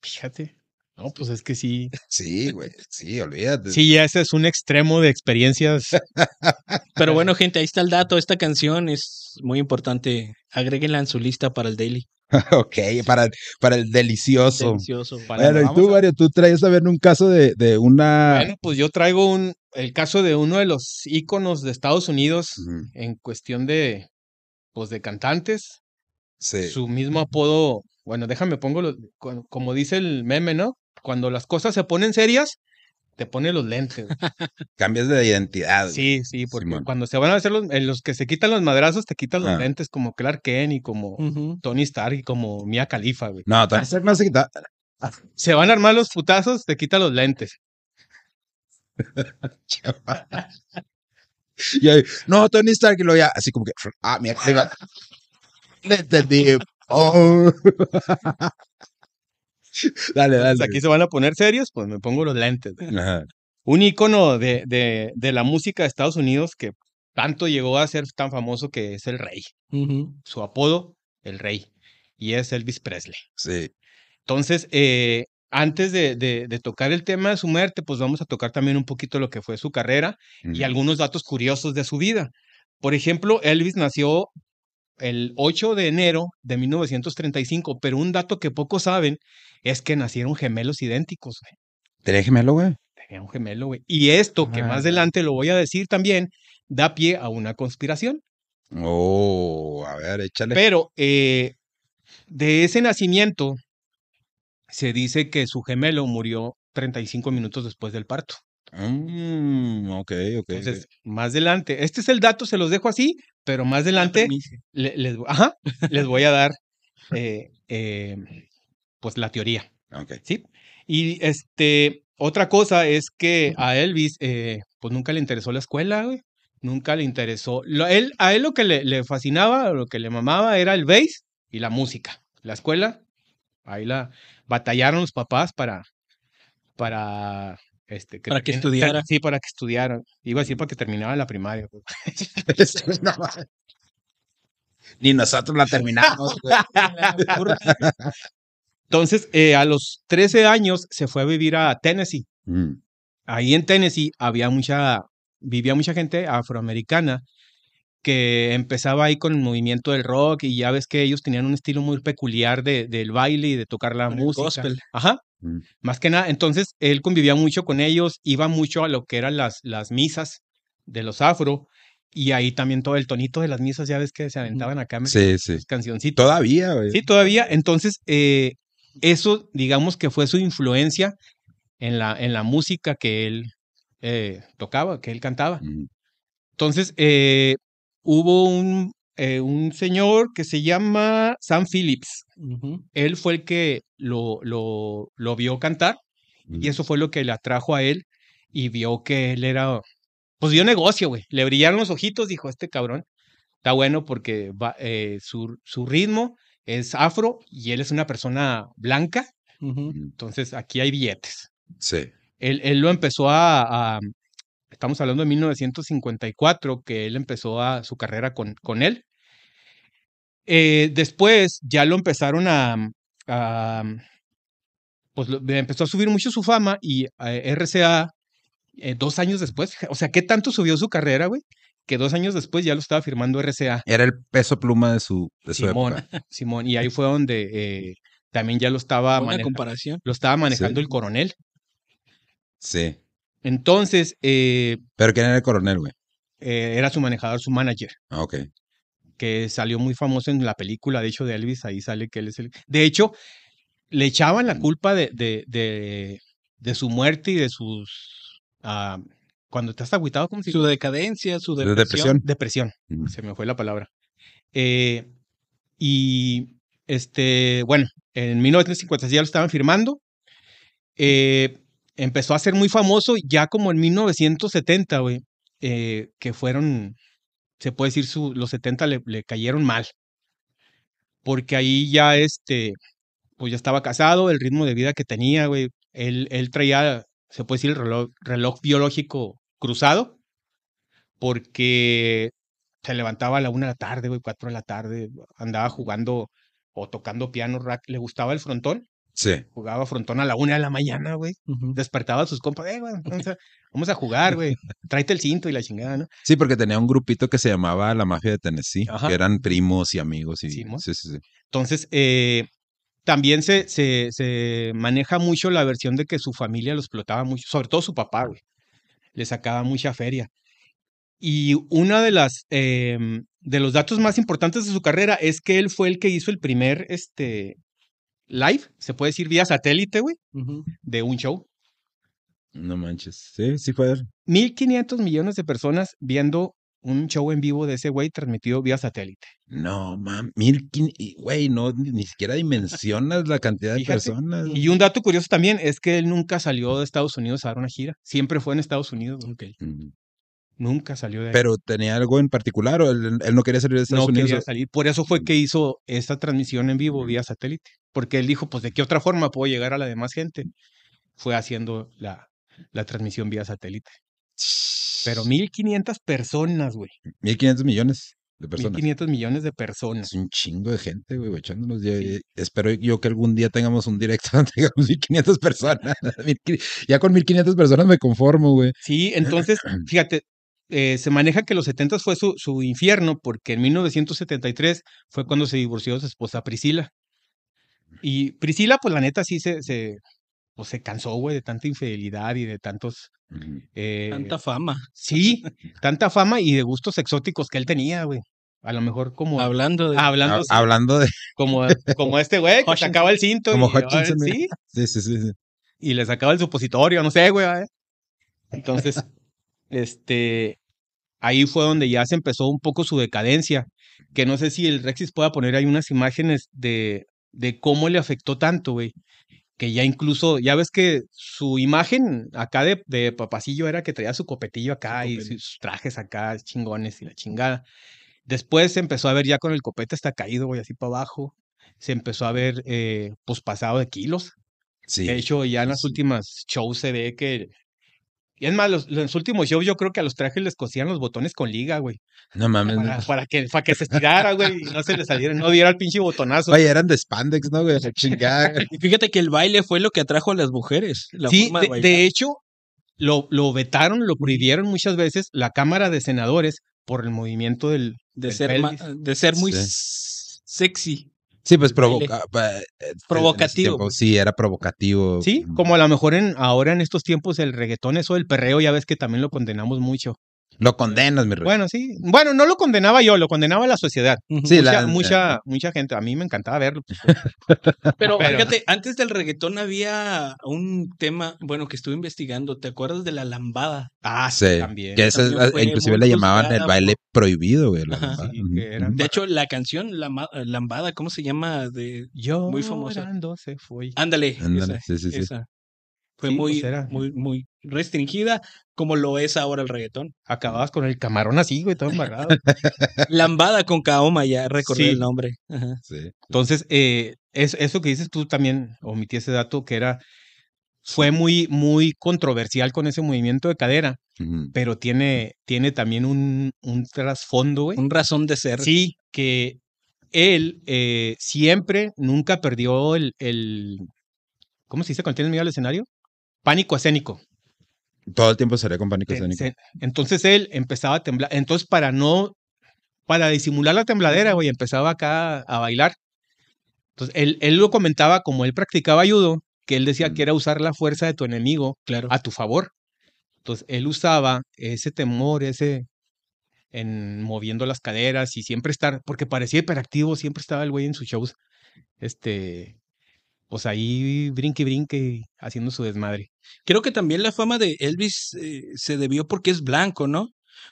S3: Fíjate. No, pues es que sí.
S2: Sí, güey, sí, olvídate.
S3: Sí, ese es un extremo de experiencias.
S4: Pero bueno, gente, ahí está el dato. Esta canción es muy importante. Agréguenla en su lista para el daily.
S2: ok, para, para el delicioso.
S4: Delicioso.
S2: bueno, y tú, Mario, tú traes a ver un caso de, de, una.
S3: Bueno, pues yo traigo un, el caso de uno de los íconos de Estados Unidos en cuestión de, pues, de cantantes. Sí. Su mismo apodo, bueno, déjame pongo, como dice el meme, ¿no? Cuando las cosas se ponen serias, te pone los lentes.
S2: Cambias de identidad.
S3: Sí, sí, porque cuando se van a hacer los, los que se quitan los madrazos, te quitan los ah. lentes como Clark Kent y como Tony Stark y como Mia Khalifa, güey.
S2: No, Tony Stark no se quita.
S3: Se van a armar los putazos, te quitan los lentes.
S2: no, Tony Stark y lo ya, así como que, ah, Mia Khalifa. Le entendí. Oh.
S3: dale, dale. aquí se van a poner serios, pues me pongo los lentes. Un icono de, de, de, la música de Estados Unidos que tanto llegó a ser tan famoso que es el rey. Su apodo, el rey. Y es Elvis Presley.
S2: Sí.
S3: Entonces, eh, antes de, de, tocar el tema de su muerte, pues vamos a tocar también un poquito lo que fue su carrera y algunos datos curiosos de su vida. Por ejemplo, Elvis nació el 8 de enero de 1935, pero un dato que pocos saben es que nacieron gemelos idénticos, güey.
S2: ¿Tenía gemelo, güey?
S3: Tenía un gemelo, güey. Y esto, que más adelante lo voy a decir también, da pie a una conspiración.
S2: Oh, a ver, échale.
S3: Pero eh, de ese nacimiento se dice que su gemelo murió 35 minutos después del parto.
S2: Mm, ok, ok.
S3: Entonces, más adelante, este es el dato, se los dejo así, pero más adelante les, ajá, les voy a dar eh, eh, pues la teoría.
S2: Okay.
S3: ¿sí? Y este, otra cosa es que a Elvis, eh, pues nunca le interesó la escuela, güey. Nunca le interesó. él, a él lo que le, le, fascinaba, lo que le mamaba era el bass y la música. La escuela, ahí la batallaron los papás para, para este,
S4: para que estudiara.
S3: Sí, para que estudiara. Iba a decir para que terminara la primaria.
S2: Ni nosotros la terminamos.
S3: Entonces, eh, a los 13 años se fue a vivir a Tennessee. Mm. Ahí en Tennessee había mucha, vivía mucha gente afroamericana que empezaba ahí con el movimiento del rock y ya ves que ellos tenían un estilo muy peculiar de, del baile y de tocar la música. Gospel. Ajá. Mm. Más que nada, entonces él convivía mucho con ellos, iba mucho a lo que eran las, las misas de los afro y ahí también todo el tonito de las misas, ya ves que se aventaban acá.
S2: Sí, sí.
S3: Cancioncitos.
S2: Todavía, güey.
S3: Sí, todavía. Entonces, eh, eso, digamos que fue su influencia en la, en la música que él eh, tocaba, que él cantaba. Mm. Entonces, eh, hubo un, un señor que se llama Sam Phillips. Él fue el que lo, lo, lo vio cantar y eso fue lo que le atrajo a él y vio que él era, pues vio negocio, güey. Le brillaron los ojitos, dijo, este cabrón está bueno porque va, eh, su, su, ritmo es afro y él es una persona blanca. Entonces aquí hay billetes.
S2: Sí.
S3: Él, él lo empezó a, estamos hablando de 1954, que él empezó a, su carrera con, con él. Eh, después ya lo empezaron a, pues empezó a subir mucho su fama y eh, RCA eh, dos años después, o sea, ¿qué tanto subió su carrera, güey? Que dos años después ya lo estaba firmando RCA.
S2: Era el peso pluma de su, de
S3: Simón, Simón, y ahí fue donde también ya lo estaba
S4: manejando. comparación.
S3: Lo estaba manejando el coronel.
S2: Sí.
S3: Entonces.
S2: ¿Pero quién era el coronel, güey?
S3: era su manejador, su manager.
S2: Ah, ok
S3: que salió muy famoso en la película, de hecho, de Elvis, ahí sale que él es el... De hecho, le echaban la culpa de, de, de, su muerte y de sus... Uh, cuando estás agüitado, ¿cómo se
S4: Su decadencia, su depresión.
S3: Depresión, se me fue la palabra. Eh, y, este, bueno, en 1956 ya lo estaban firmando. Eh, empezó a ser muy famoso ya como en 1970, güey, eh, que fueron se puede decir, su, los 70 le, cayeron mal. Porque ahí ya, este, pues ya estaba casado, el ritmo de vida que tenía, güey, él, él traía, se puede decir, el reloj, reloj biológico cruzado, porque se levantaba a la una de la tarde, güey, cuatro de la tarde, andaba jugando o tocando piano, rack, le gustaba el frontón,
S2: Sí.
S3: Jugaba frontón a la una de la mañana, güey. Despertaba a sus compas, eh, güey, vamos a, jugar, güey. Tráete el cinto y la chingada, ¿no?
S2: Sí, porque tenía un grupito que se llamaba La Mafia de Tennessee, que eran primos y amigos. Y... Sí, sí, sí.
S3: Entonces, eh, también se, se, se, maneja mucho la versión de que su familia lo explotaba mucho, sobre todo su papá, güey. Le sacaba mucha feria. Y una de las em, de los datos más importantes de su carrera es que él fue el que hizo el primer este live, se puede decir vía satélite, güey, de un show.
S2: No manches. Sí, sí fue.
S3: 1500 millones de personas viendo un show en vivo de ese güey transmitido vía satélite.
S2: No, mam, mil, güey, no, ni, siquiera dimensionas la cantidad de personas.
S3: Y un dato curioso también es que él nunca salió de Estados Unidos a dar una gira. Siempre fue en Estados Unidos. Okay. Nunca salió de ahí.
S2: Pero tenía algo en particular o él, no quería salir de Estados Unidos. No quería
S3: salir. Por eso fue que hizo esta transmisión en vivo vía satélite. Porque él dijo, pues, ¿de qué otra forma puedo llegar a la demás gente? Fue haciendo la, la transmisión vía satélite. Pero 1500 personas, güey.
S2: 1500 millones de personas.
S3: 1500 millones de personas.
S2: Es un chingo de gente, güey, echándonos. Espero yo que algún día tengamos un directo donde tengamos 1500 personas. ya con 1500 personas me conformo, güey.
S3: Sí, entonces, fíjate, eh, se maneja que los 70 fue su, su infierno porque en 1973 fue cuando se divorció de su esposa Priscila. Y Priscila, pues la neta sí se, se, pues, se cansó, güey, de tanta infidelidad y de tantos...
S4: Eh, tanta fama.
S3: Sí, tanta fama y de gustos exóticos que él tenía, güey. A lo mejor como...
S4: Hablando de...
S3: Hablando,
S2: hablando de...
S3: Como, como este güey que sacaba el cinto.
S2: Como Hutchinson. ¿sí? Sí, sí, sí,
S3: Y le sacaba el supositorio, no sé, güey. Entonces, este... Ahí fue donde ya se empezó un poco su decadencia. Que no sé si el Rexis pueda poner ahí unas imágenes de, de cómo le afectó tanto, güey que ya incluso, ya ves que su imagen acá de, de papacillo era que traía su copetillo acá y sus trajes acá chingones y la chingada. Después se empezó a ver ya con el copete está caído, güey, así para abajo. Se empezó a ver, eh, pues pasado de kilos. Sí. De hecho, ya en las últimas shows se ve que y es más, los, los, últimos shows yo creo que a los trajes les cosían los botones con liga, güey.
S2: No mames.
S3: Para, que, para que se estirara, güey, y no se le saliera, no diera el pinche botonazo.
S2: Oye, eran de spandex, ¿no, güey? Chingada.
S4: y fíjate que el baile fue lo que atrajo a las mujeres.
S3: sí, de, hecho, lo, lo vetaron, lo prohibieron muchas veces la Cámara de Senadores por el movimiento del...
S4: De, ser, de ser muy sexy.
S2: Sí, pues provoca,
S4: eh, provocativo.
S2: sí, era provocativo.
S3: Sí, como a lo mejor en, ahora en estos tiempos el reggaetón, eso del perreo, ya ves que también lo condenamos mucho.
S2: Lo condenas, mi rey.
S3: Bueno, sí. Bueno, no lo condenaba yo, lo condenaba la sociedad. Sí, mucha, mucha, mucha gente. A mí me encantaba verlo.
S4: Pero, fíjate, antes del reggaetón había un tema, bueno, que estuve investigando. ¿Te acuerdas de la lambada?
S2: Ah, sí. También. Que esa, inclusive le llamaban el baile prohibido, güey.
S4: de hecho, la canción la, Lambada, ¿cómo se llama? De,
S3: yo muy famosa. Se fue.
S4: Ándale. Ándale. sí, sí, sí. Fue muy, pues muy, muy restringida, como lo es ahora el reggaetón.
S3: Acababas con el camarón así, güey, todo embarrado.
S4: Lambada con Kaoma, ya recordé el nombre.
S3: Entonces, eh, es, eso que dices tú también, omití ese dato, que era, fue muy, muy controversial con ese movimiento de cadera, pero tiene, tiene también un, un trasfondo, güey.
S4: Un razón de ser.
S3: Sí, que él eh, siempre, nunca perdió el, el, ¿cómo se dice cuando tienes miedo al escenario? Pánico escénico.
S2: Todo el tiempo sería con pánico escénico.
S3: Entonces él empezaba a temblar. Entonces, para no, para disimular la tembladera, güey, empezaba acá a bailar. Entonces, él, él lo comentaba como él practicaba judo, que él decía que era usar la fuerza de tu enemigo claro. a tu favor. Entonces, él usaba ese temor, ese en moviendo las caderas y siempre estar, porque parecía hiperactivo, siempre estaba el güey en sus shows, este, pues ahí brinque, brinque, haciendo su desmadre.
S4: Creo que también la fama de Elvis eh, se debió porque es blanco, ¿no?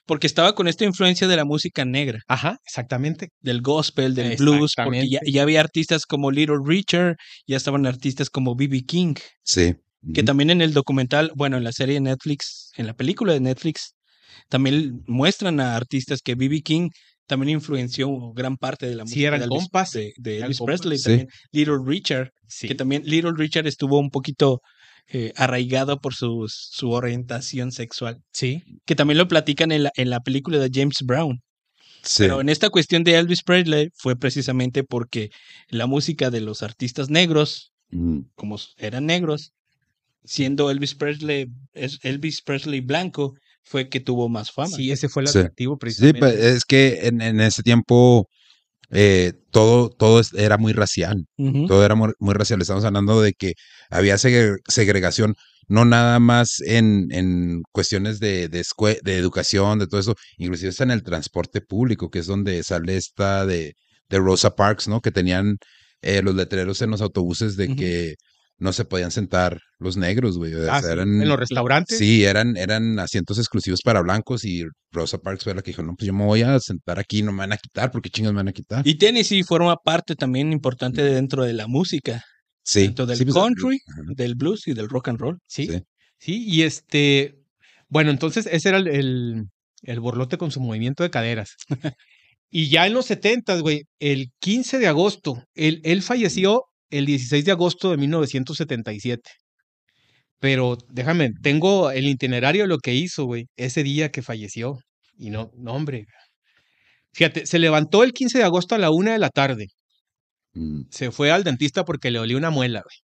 S4: Porque estaba con esta influencia de la música negra.
S3: Ajá, exactamente.
S4: Del gospel, del blues, porque ya, había artistas como Little Richard, ya estaban artistas como B.B. King.
S2: Sí.
S4: Que también en el documental, bueno, en la serie de Netflix, en la película de Netflix, también muestran a artistas que B.B. King también influenció gran parte de la
S3: música
S4: de,
S3: Elvis,
S4: de, Elvis Presley, también Little Richard, que también Little Richard estuvo un poquito eh, arraigado por su, su orientación sexual.
S3: Sí.
S4: Que también lo platican en la, en la película de James Brown. Sí. Pero en esta cuestión de Elvis Presley fue precisamente porque la música de los artistas negros mm. como eran negros, siendo Elvis Presley, Elvis Presley blanco, fue que tuvo más fama.
S3: Sí, ese fue el atractivo precisamente.
S2: Sí, pues, es que en, en ese tiempo eh, todo, todo era muy racial. Todo era muy, racial. Estamos hablando de que había segregación, no nada más en, en cuestiones de, de, de, educación, de todo eso, inclusive está en el transporte público, que es donde sale esta de, de Rosa Parks, ¿no? Que tenían eh, los letreros en los autobuses de que no se podían sentar los negros, güey.
S3: Ah, en los restaurantes.
S2: Sí, eran, eran asientos exclusivos para blancos y Rosa Parks fue la que dijo, no, pues yo me voy a sentar aquí, no me van a quitar, porque chingas me van a quitar.
S4: Y Tennessee forma parte también importante dentro de la música.
S2: Sí.
S4: Dentro del pues, country, del blues y del rock and roll.
S3: Sí. Sí, y este, bueno, entonces ese era el, el, borlote con su movimiento de caderas. y ya en los 70, güey, el 15 de agosto, él, él falleció el 16 de agosto de 1977. Pero déjame, tengo el itinerario de lo que hizo, güey, ese día que falleció. Y no, no, hombre. Fíjate, se levantó el 15 de agosto a la una de la tarde. Mm. Se fue al dentista porque le olía una muela, güey.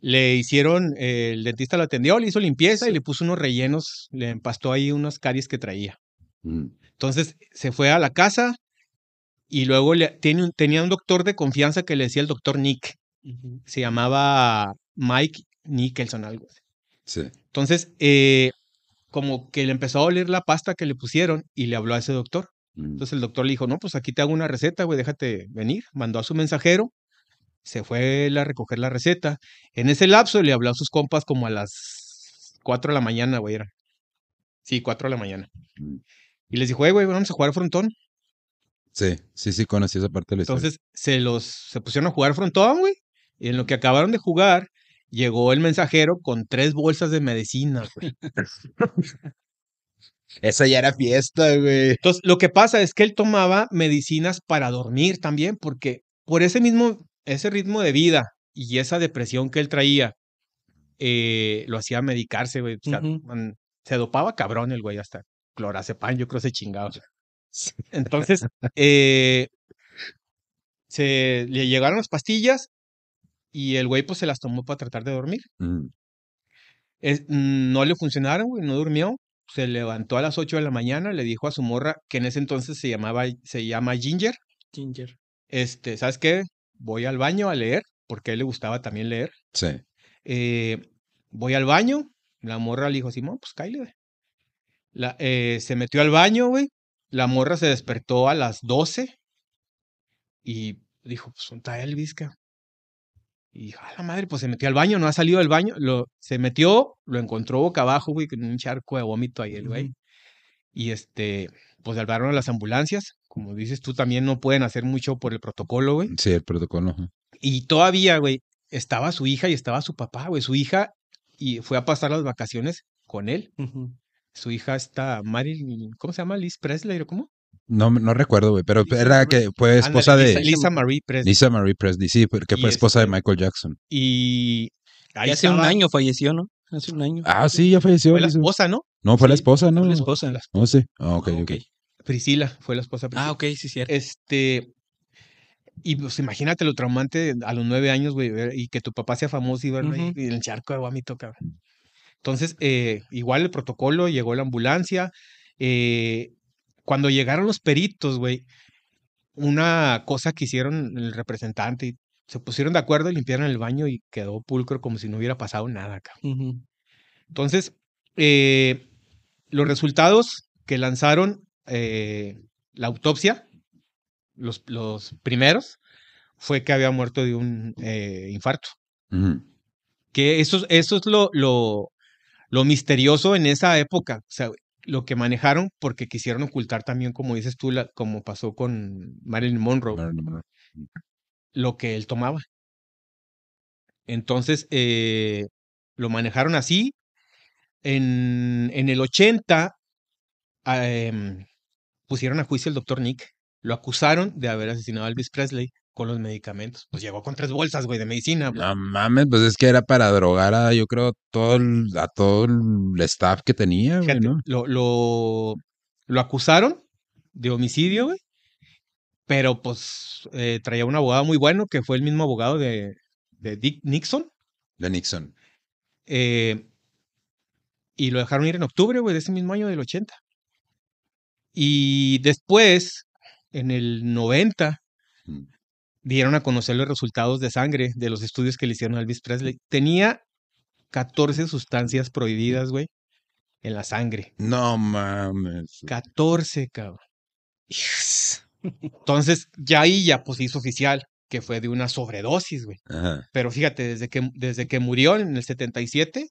S3: Le hicieron, eh, el dentista lo atendió, le hizo limpieza y le puso unos rellenos, le empastó ahí unas caries que traía. Mm. Entonces se fue a la casa, y luego le, tiene, tenía un doctor de confianza que le decía el doctor Nick. Se llamaba Mike Nicholson, algo así.
S2: Sí.
S3: Entonces, eh, como que le empezó a oler la pasta que le pusieron y le habló a ese doctor. Mm. Entonces el doctor le dijo, no, pues aquí te hago una receta, güey, déjate venir. Mandó a su mensajero, se fue a recoger la receta. En ese lapso le habló a sus compas como a las 4 de la mañana, güey, era. Sí, 4 de la mañana. Mm. Y les dijo, güey, vamos a jugar frontón.
S2: Sí, sí, sí, conocí esa parte de la
S3: Entonces se los se pusieron a jugar frontón, güey. Y en lo que acabaron de jugar, llegó el mensajero con tres bolsas de medicina, güey.
S2: Esa ya era fiesta, güey.
S3: Entonces, lo que pasa es que él tomaba medicinas para dormir también, porque por ese mismo, ese ritmo de vida y esa depresión que él traía, eh, lo hacía medicarse, güey. se dopaba cabrón el güey hasta clorazepam, yo creo que se chingaba. Entonces, eh, se le llegaron las pastillas y el güey pues se las tomó para tratar de dormir. Mm. no le funcionaron, güey, no durmió. Se levantó a las 8 de la mañana, le dijo a su morra, que en ese entonces se llamaba, se llama Ginger.
S4: Ginger.
S3: Este, ¿sabes qué? Voy al baño a leer, porque a él le gustaba también leer.
S2: Sí.
S3: Eh, voy al baño, la morra le dijo, Simón, pues cállate. La, eh, se metió al baño, güey, la morra se despertó a las 12 y dijo, pues, ¿dónde está Elvis, Y dijo, a la madre, pues se metió al baño, no ha salido del baño. Lo, se metió, lo encontró boca abajo, güey, con un charco de vómito ahí el güey. Y este, pues salvaron a las ambulancias. Como dices tú, también no pueden hacer mucho por el protocolo, güey.
S2: Sí, el protocolo.
S3: Y todavía, güey, estaba su hija y estaba su papá, güey. Su hija y fue a pasar las vacaciones con él su hija está Mary, ¿cómo se llama? Liz Presley o cómo?
S2: No, no recuerdo, güey, pero era que fue esposa de
S3: Lisa Marie Presley.
S2: Lisa Marie Presley, sí, que fue esposa de este Michael Jackson.
S3: Y
S4: hace un año falleció, ¿no? Hace un año.
S2: Ah, sí, ya falleció.
S3: Fue la esposa, ¿no?
S2: No, fue la esposa, ¿no?
S4: Fue la esposa.
S2: No oh, sí. Ah, ok, ok.
S3: Priscila fue la esposa.
S4: Priscila. Ah, ok, sí, cierto.
S3: Este, y pues imagínate lo traumante a los nueve años, güey, y que tu papá sea famoso y verlo ahí en el charco de vómito, cabrón. Entonces, eh, igual el protocolo, llegó la ambulancia. Eh, cuando llegaron los peritos, güey, una cosa que hicieron el representante, se pusieron de acuerdo y limpiaron el baño y quedó pulcro como si no hubiera pasado nada acá. Entonces, eh, los resultados que lanzaron la autopsia, los, los, primeros, fue que había muerto de un infarto. Que eso, eso es lo, lo, lo misterioso en esa época, o sea, lo que manejaron porque quisieron ocultar también, como dices tú, como pasó con Marilyn Monroe, lo que él tomaba. Entonces, eh, lo manejaron así. En, en el 80 em, pusieron a juicio al doctor Nick. Lo acusaron de haber asesinado a Elvis Presley con los medicamentos. Pues llegó con tres bolsas, güey, de medicina.
S2: No mames, pues es que era para drogar a, yo creo, todo el, a todo el staff que tenía, güey, ¿no?
S3: Lo, lo, lo acusaron de homicidio, güey. Pero pues eh, traía un abogado muy bueno, que fue el mismo abogado de, de Dick Nixon.
S2: De Nixon.
S3: Eh, y lo dejaron ir en octubre, güey, de ese mismo año del 80. Y después, en el 90, mm. Dieron a conocer los resultados de sangre de los estudios que le hicieron a Elvis Presley. Tenía 14 sustancias prohibidas, güey, en la sangre.
S2: No mames.
S3: 14, cabrón. Entonces, ya ahí ya pues hizo oficial que fue de una sobredosis, güey. Pero fíjate, desde que, desde que murió en el 77,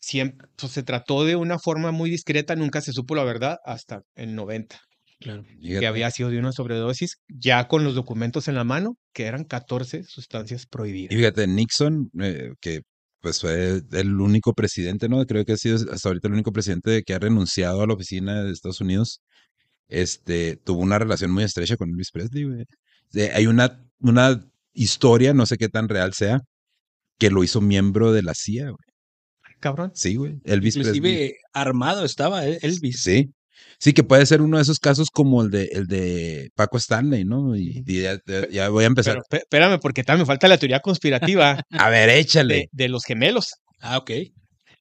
S3: siempre pues, se trató de una forma muy discreta, nunca se supo la verdad hasta el 90. Claro. Que había sido de una sobredosis, ya con los documentos en la mano, que eran 14 sustancias prohibidas.
S2: Y fíjate, Nixon, eh, que pues fue el único presidente, ¿no? Creo que ha sido hasta ahorita el único presidente que ha renunciado a la oficina de Estados Unidos. Este, tuvo una relación muy estrecha con Elvis Presley, güey. hay una, una historia, no sé qué tan real sea, que lo hizo miembro de la CIA, güey.
S3: Cabrón.
S2: Sí, güey. Elvis
S4: Inclusive armado estaba eh, Elvis.
S2: Sí. Sí, que puede ser uno de esos casos como el de, el de Paco Stanley, ¿no? Y, ya, voy a empezar.
S3: espérame, porque también me falta la teoría conspirativa.
S2: a ver, échale.
S3: De, los gemelos.
S4: Ah, ok.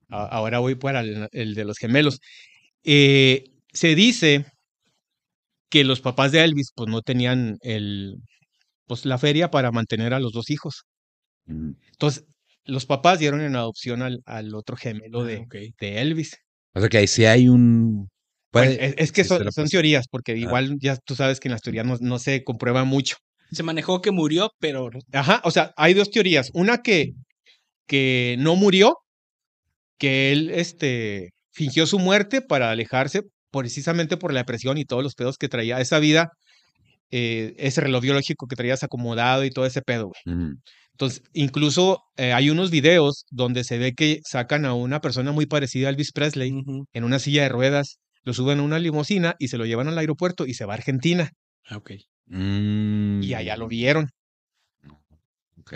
S3: ahora voy para el, de los gemelos. Eh, se dice que los papás de Elvis, pues no tenían el, pues la feria para mantener a los dos hijos. Mm. Entonces, los papás dieron en adopción al, al otro gemelo de, ah, de Elvis.
S2: O sea que ahí sí hay un
S3: es, que son, teorías, porque ah. igual ya tú sabes que en las teorías no, se comprueba mucho.
S4: Se manejó que murió, pero.
S3: Ajá, o sea, hay dos teorías. Una que, que no murió, que él este, fingió su muerte para alejarse precisamente por la depresión y todos los pedos que traía esa vida, eh, ese reloj biológico que traías acomodado y todo ese pedo, güey. Entonces, incluso eh, hay unos videos donde se ve que sacan a una persona muy parecida a Elvis Presley en una silla de ruedas lo suben a una limusina y se lo llevan al aeropuerto y se va a Argentina.
S4: Ah, ok.
S3: Y allá lo mm. vieron.
S2: Ok.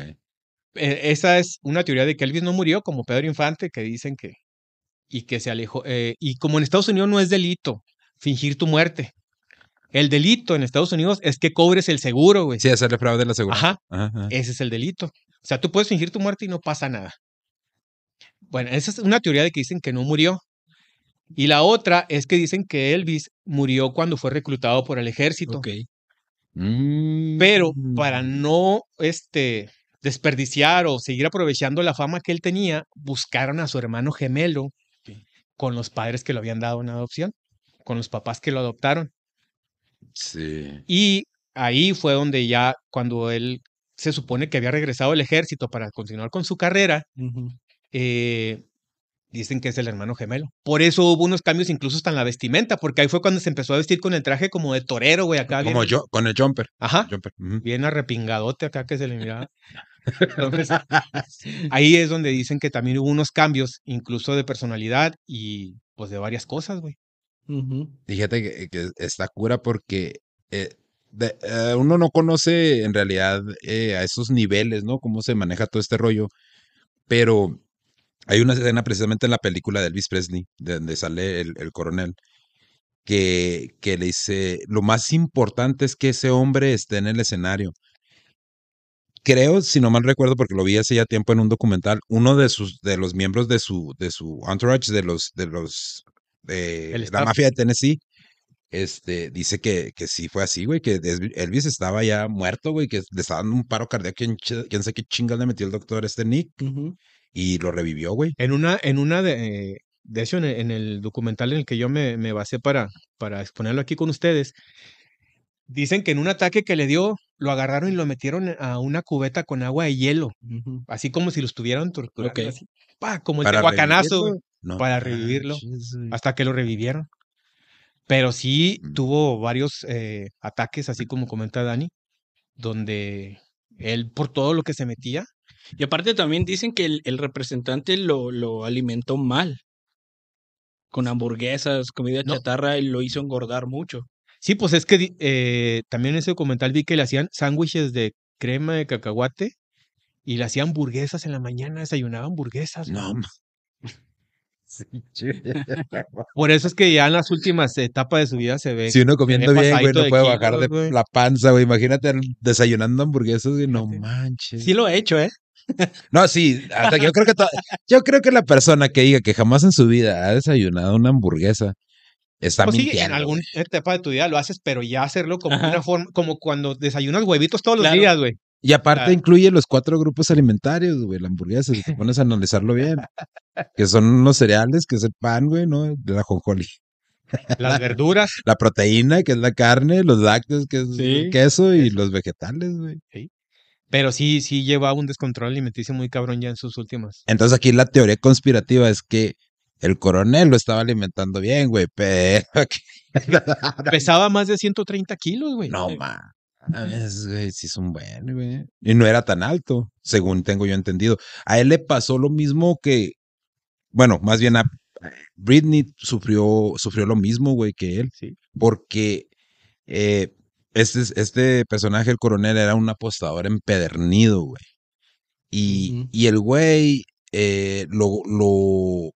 S3: E, esa es una teoría de que Elvis no murió, como Pedro Infante, que dicen que. Y que se alejó. Eh, y como en Estados Unidos no es delito fingir tu muerte. El delito en Estados Unidos es que cobres el seguro, güey.
S2: Sí, hacerle fraude de la seguridad.
S3: Ajá, Ese es el delito. O sea, tú puedes fingir tu muerte y no pasa nada. Bueno, esa es una teoría de que dicen que no murió. Y la otra es que dicen que Elvis murió cuando fue reclutado por el ejército.
S2: Ok.
S3: Pero para mm. no este, desperdiciar o seguir aprovechando la fama que él tenía, buscaron a su hermano gemelo con los padres que lo habían dado en adopción, con los papás que lo adoptaron.
S2: Sí.
S3: Y ahí fue donde ya, cuando él se supone que había regresado al ejército para continuar con su carrera, eh, Dicen que es el hermano gemelo. Por eso hubo unos cambios incluso hasta en la vestimenta, porque ahí fue cuando se empezó a vestir con el traje como de torero, güey, acá.
S2: Como yo, con el jumper.
S3: Ajá. Bien arrepingadote acá que se le miraba. Entonces, ahí es donde dicen que también hubo unos cambios, incluso de personalidad y pues de varias cosas, güey.
S2: Fíjate que, está cura porque eh, eh, uno no conoce en realidad eh, a esos niveles, ¿no? Cómo se maneja todo este rollo. Pero hay una escena precisamente en la película de Elvis Presley, de donde sale el, coronel, que, que, le dice, lo más importante es que ese hombre esté en el escenario. Creo, si no mal recuerdo, porque lo vi hace ya tiempo en un documental, uno de sus, de los miembros de su, de su entourage, de los, de los, de la mafia de Tennessee, este, dice que, que sí fue así, güey, que Elvis estaba ya muerto, güey, que le estaba dando un paro cardíaco, quién, quién sé qué chingas le metió el doctor este Nick y lo revivió, güey.
S3: En una, en una de, de hecho, en el, documental en el que yo me, me, basé para, para exponerlo aquí con ustedes, dicen que en un ataque que le dio, lo agarraron y lo metieron a una cubeta con agua y hielo, así como si lo estuvieran torturando, así, como el tehuacanazo, para revivirlo, hasta que lo revivieron. Pero sí mm. tuvo varios eh, ataques, así como comenta Dani, donde él por todo lo que se metía,
S4: y aparte también dicen que el, representante lo, lo, alimentó mal. Con hamburguesas, comida chatarra, y lo hizo engordar mucho.
S3: Sí, pues es que eh, también en ese documental vi que le hacían sándwiches de crema de cacahuate y le hacían hamburguesas en la mañana, desayunaba hamburguesas.
S2: No,
S3: Por eso es que ya en las últimas etapas de su vida se ve.
S2: Si uno comiendo bien, güey, no puede bajar de la panza, güey. Imagínate desayunando hamburguesas, y no manches.
S4: Sí lo he hecho, ¿eh?
S2: No, sí, yo creo que yo creo que la persona que diga que jamás en su vida ha desayunado una hamburguesa está pues mintiendo. Sí,
S3: en algún etapa de tu vida lo haces, pero ya hacerlo como una forma, como cuando desayunas huevitos todos los días, güey.
S2: Y aparte incluye los cuatro grupos alimentarios, güey, la hamburguesa, si te pones a analizarlo bien. que son los cereales, que es el pan, güey, ¿no? De la jonjoli.
S3: Las verduras.
S2: la proteína, que es la carne, los lácteos, que es el queso, y los vegetales, güey. Sí.
S3: Pero sí, sí lleva un descontrol alimenticio muy cabrón ya en sus últimas.
S2: Entonces aquí la teoría conspirativa es que el coronel lo estaba alimentando bien, güey, pero...
S3: Pesaba más de 130 kilos, güey.
S2: No, ma. güey, sí es un buen, güey. Y no era tan alto, según tengo yo entendido. A él le pasó lo mismo que, bueno, más bien a Britney sufrió, sufrió lo mismo, güey, que él. Sí. Porque eh, este, este personaje, el coronel, era un apostador empedernido, güey. Y, y el güey eh, lo, lo,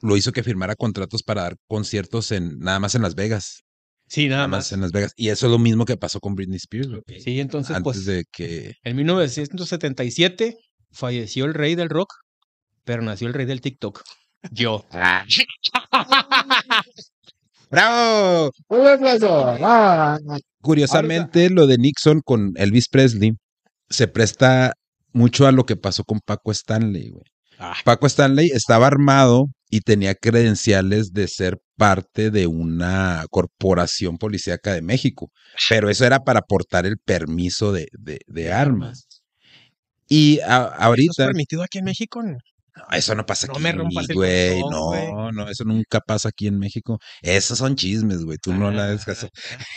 S2: lo hizo que firmara contratos para dar conciertos en nada más en Las Vegas.
S3: Sí, nada, más.
S2: en Las Vegas. Y eso es lo mismo que pasó con Britney Spears, güey.
S3: Sí, entonces,
S2: Antes
S3: pues,
S2: de que...
S3: En 1977 falleció el rey del rock, pero nació el rey del TikTok. Yo.
S2: ¡Bravo! Curiosamente, lo de Nixon con Elvis Presley se presta mucho a lo que pasó con Paco Stanley, güey. Ah. Paco Stanley estaba armado y tenía credenciales de ser parte de una corporación policíaca de México, pero eso era para portar el permiso de, de, armas. Y ahorita... ¿Eso
S3: es permitido aquí en México?
S2: Eso no pasa aquí, güey. No, no, eso nunca pasa aquí en México. Esos son chismes, güey. Tú no la des caso.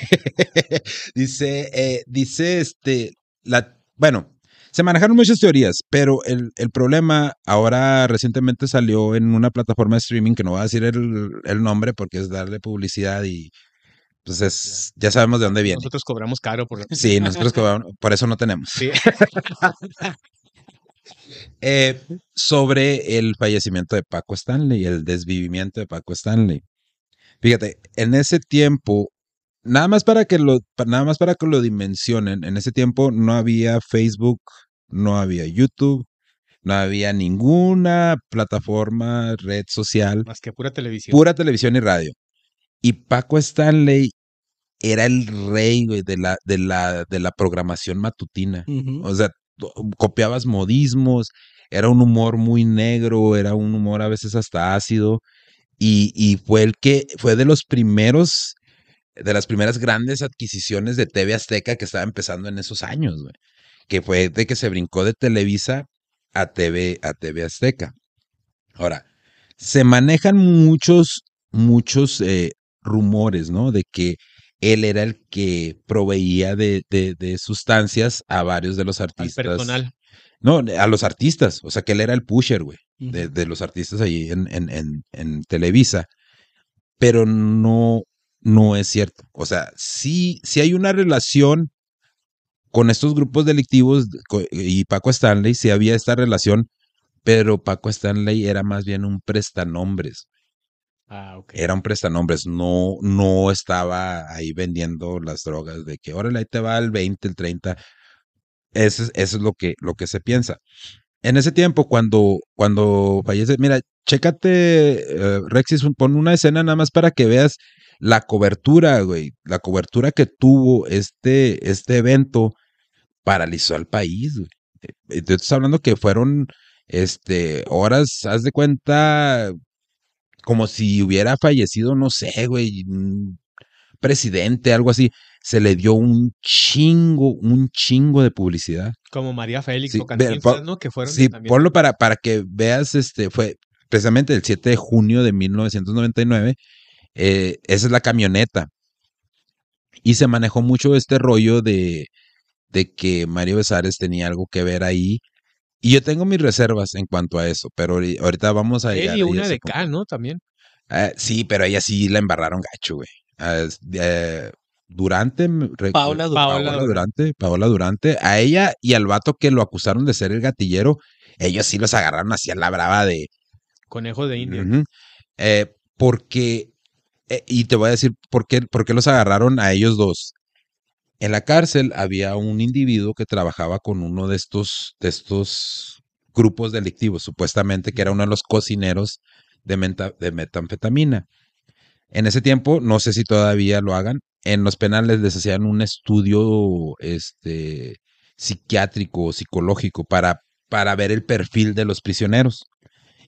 S2: dice, eh, dice este, la, bueno, se manejaron muchas teorías, pero el, el, problema ahora recientemente salió en una plataforma de streaming que no voy a decir el, el nombre porque es darle publicidad y pues es, ya sabemos de dónde viene.
S3: Nosotros cobramos caro por
S2: Sí, nosotros cobramos, por eso no tenemos. Sí. Eh, sobre el fallecimiento de Paco Stanley, el desvivimiento de Paco Stanley. Fíjate, en ese tiempo, nada más para que lo, nada más para que lo dimensionen, en ese tiempo no había Facebook, no había YouTube, no había ninguna plataforma, red social.
S3: Más que pura televisión.
S2: Pura televisión y radio. Y Paco Stanley era el rey de, la, de, la, de la programación matutina. O sea, copiabas modismos, era un humor muy negro, era un humor a veces hasta ácido, y, y fue el que fue de los primeros, de las primeras grandes adquisiciones de TV Azteca que estaba empezando en esos años, que fue de que se brincó de Televisa a TV, a TV Azteca. Ahora, se manejan muchos, muchos eh, rumores, ¿no? De que él era el que proveía de, de, sustancias a varios de los artistas. Al personal. No, a los artistas. O sea, que él era el pusher, güey, de, de, los artistas ahí en, en, en, en, Televisa. Pero no, no es cierto. O sea, sí, sí hay una relación con estos grupos delictivos y Paco Stanley, sí había esta relación, pero Paco Stanley era más bien un prestanombres. Ah, Era un prestanombres, no, no estaba ahí vendiendo las drogas de que, órale, ahí te va el 20, el 30. Eso, es lo que, lo que se piensa. En ese tiempo, cuando, cuando fallece, mira, chécate, uh, Rexis, pon una escena nada más para que veas la cobertura, güey, la cobertura que tuvo este, este evento paralizó al país, güey. Eh, te estoy hablando que fueron este, horas, haz de cuenta, como si hubiera fallecido, no sé, güey, un presidente, algo así, se le dio un chingo, un chingo de publicidad.
S3: Como María Félix o Cantinflas, ¿no? Que fueron
S2: sí, ponlo para, para que veas, este, fue precisamente el 7 de junio de 1999, eh, esa es la camioneta. Y se manejó mucho este rollo de, de que Mario Besares tenía algo que ver ahí y yo tengo mis reservas en cuanto a eso, pero ahorita vamos a
S3: ir. y una de K, ¿no? También.
S2: Ah, sí, pero ella sí la embarraron gacho, güey. Ah, eh, Durante,
S3: Paola,
S2: Durante, Paola Durante, a ella y al vato que lo acusaron de ser el gatillero, ellos sí los agarraron hacia la brava de
S3: conejo de India.
S2: Eh, porque, eh, y te voy a decir por qué, por qué los agarraron a ellos dos. En la cárcel había un individuo que trabajaba con uno de estos, de estos grupos delictivos, supuestamente que era uno de los cocineros de, metanfetamina. En ese tiempo, no sé si todavía lo hagan, en los penales les hacían un estudio este, psiquiátrico o psicológico para, para ver el perfil de los prisioneros.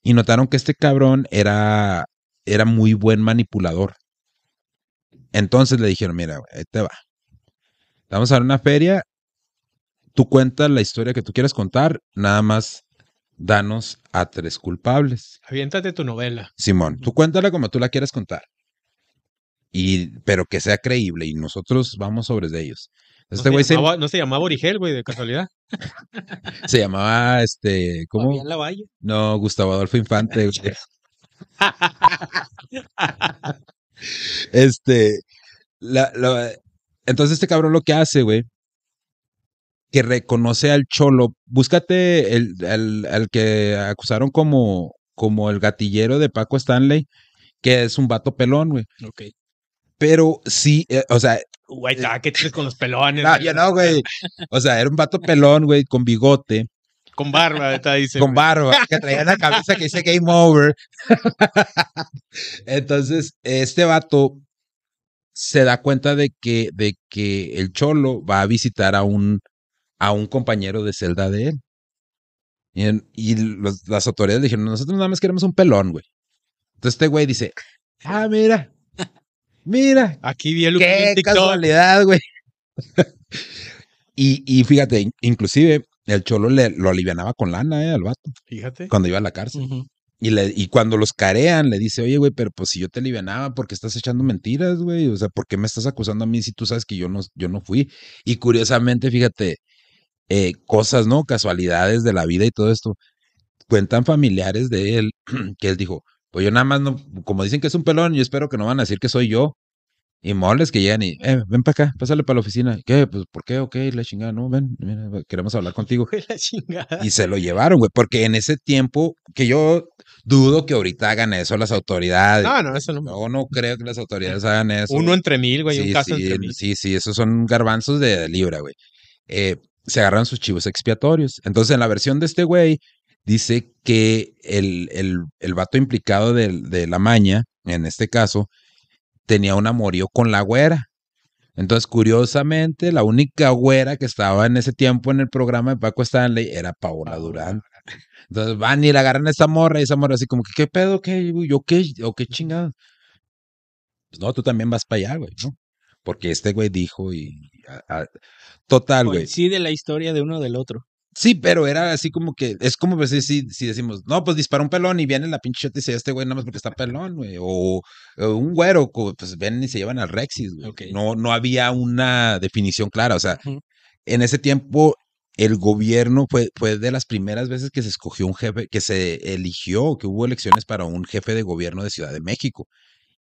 S2: Y notaron que este cabrón era, era muy buen manipulador. Entonces le dijeron, mira, ahí te va. Vamos a una feria. Tú cuentas la historia que tú quieras contar, nada más danos a tres culpables.
S3: Aviéntate tu novela.
S2: Simón, tú cuéntala como tú la quieras contar. Y, pero que sea creíble y nosotros vamos sobre de ellos.
S3: Este no, se llamaba, no se llamaba Origel, güey, de casualidad.
S2: se llamaba, este, ¿cómo?
S4: La Valle.
S2: No, Gustavo Adolfo Infante. este, la, entonces este cabrón lo que hace, güey, que reconoce al cholo. Búscate el, el, que acusaron como, como el gatillero de Paco Stanley, que es un vato pelón, güey.
S4: Ok.
S2: Pero sí, eh, o sea.
S3: Güey, ¿qué tienes con los pelones?
S2: No, yo no, güey. O sea, era un vato pelón, güey, con bigote.
S3: Con barba, está dice.
S2: Con barba, que traía la cabeza que dice Game Over. Entonces, este vato se da cuenta de que, de que el cholo va a visitar a un, a un compañero de celda de él. Y, las autoridades dijeron, nosotros nada más queremos un pelón, güey. Entonces este güey dice, ah, mira, mira.
S3: Aquí vi el
S2: Qué casualidad, güey. y, y fíjate, inclusive el cholo le, lo alivianaba con lana, eh, al vato.
S3: Fíjate.
S2: Cuando iba a la cárcel. Y, le, y cuando los carean, le dice, oye, güey, pero pues si yo te alivianaba, ¿por qué estás echando mentiras, güey? O sea, ¿por qué me estás acusando a mí si tú sabes que yo no, yo no fui? Y curiosamente, fíjate, eh, cosas, ¿no? Casualidades de la vida y todo esto. Cuentan familiares de él que él dijo, pues yo nada más no, como dicen que es un pelón, yo espero que no van a decir que soy yo. Y moles que llegan y, eh, ven para acá, pásale para la oficina. ¿Qué? Pues, ¿por qué? Ok, la chingada, no, ven, queremos hablar contigo.
S3: La chingada.
S2: Y se lo llevaron, güey, porque en ese tiempo, que yo dudo que ahorita hagan eso las autoridades.
S3: No, no, eso no.
S2: No, no creo que las autoridades hagan eso.
S3: Uno entre mil, güey, un caso
S2: sí,
S3: entre mil.
S2: Sí, sí, esos son garbanzos de libra, güey. Eh, se agarran sus chivos expiatorios. Entonces, en la versión de este güey, dice que el, el, el vato implicado de, de, la maña, en este caso, tenía un amorío con la güera. Entonces, curiosamente, la única güera que estaba en ese tiempo en el programa de Paco Stanley era Paola Durán. Entonces van y le agarran a esa morra y esa morra así como que, ¿qué pedo? ¿Qué? ¿Yo qué? ¿O qué chingada? Pues no, tú también vas para allá, güey, ¿no? Porque este güey dijo y... total, güey.
S4: Sí, de la historia de uno del otro.
S2: Sí, pero era así como que, es como pues, si, si decimos, no, pues dispara un pelón y viene la pinche chota y dice, este güey nada más porque está pelón, güey. O, un güero, pues ven y se llevan al Rexis, güey. No, no había una definición clara. O sea, en ese tiempo el gobierno fue, fue de las primeras veces que se escogió un jefe, que se eligió, que hubo elecciones para un jefe de gobierno de Ciudad de México.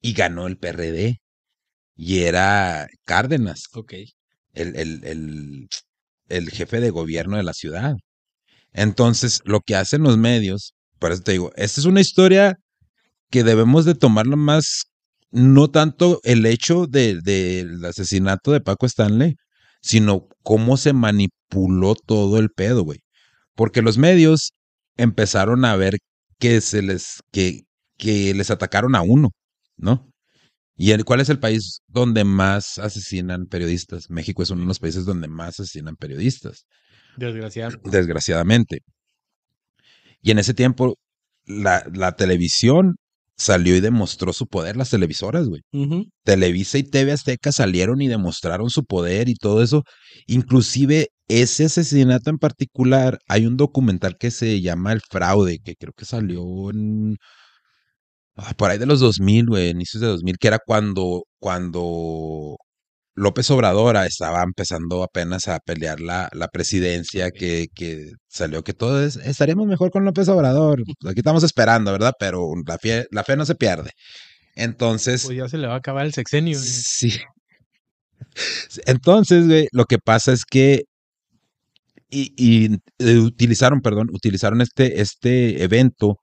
S2: Y ganó el PRD. Y era Cárdenas.
S3: Ok.
S2: El, el, el, el jefe de gobierno de la ciudad. Entonces, lo que hacen los medios, por eso te digo, esta es una historia que debemos de tomarlo más, no tanto el hecho del de, asesinato de Paco Stanley, sino cómo se manipuló todo el pedo, güey. Porque los medios empezaron a ver que se les, que, que les atacaron a uno, ¿no? ¿Y el, cuál es el país donde más asesinan periodistas? México es uno de los países donde más asesinan periodistas.
S3: Desgraciadamente.
S2: Desgraciadamente. Y en ese tiempo, la, la televisión salió y demostró su poder, las televisoras, güey. Televisa y TV Azteca salieron y demostraron su poder y todo eso. Inclusive ese asesinato en particular, hay un documental que se llama El Fraude, que creo que salió en por ahí de los 2000, güey, inicios de 2000, que era cuando, cuando López Obrador estaba empezando apenas a pelear la, la presidencia, que, que salió que todo es, estaríamos mejor con López Obrador. Aquí estamos esperando, ¿verdad? Pero la fe, la fe no se pierde. Entonces.
S3: Pues ya se le va a acabar el sexenio.
S2: Sí. Entonces, güey, lo que pasa es que. Y, y, eh, utilizaron, perdón, utilizaron este, este evento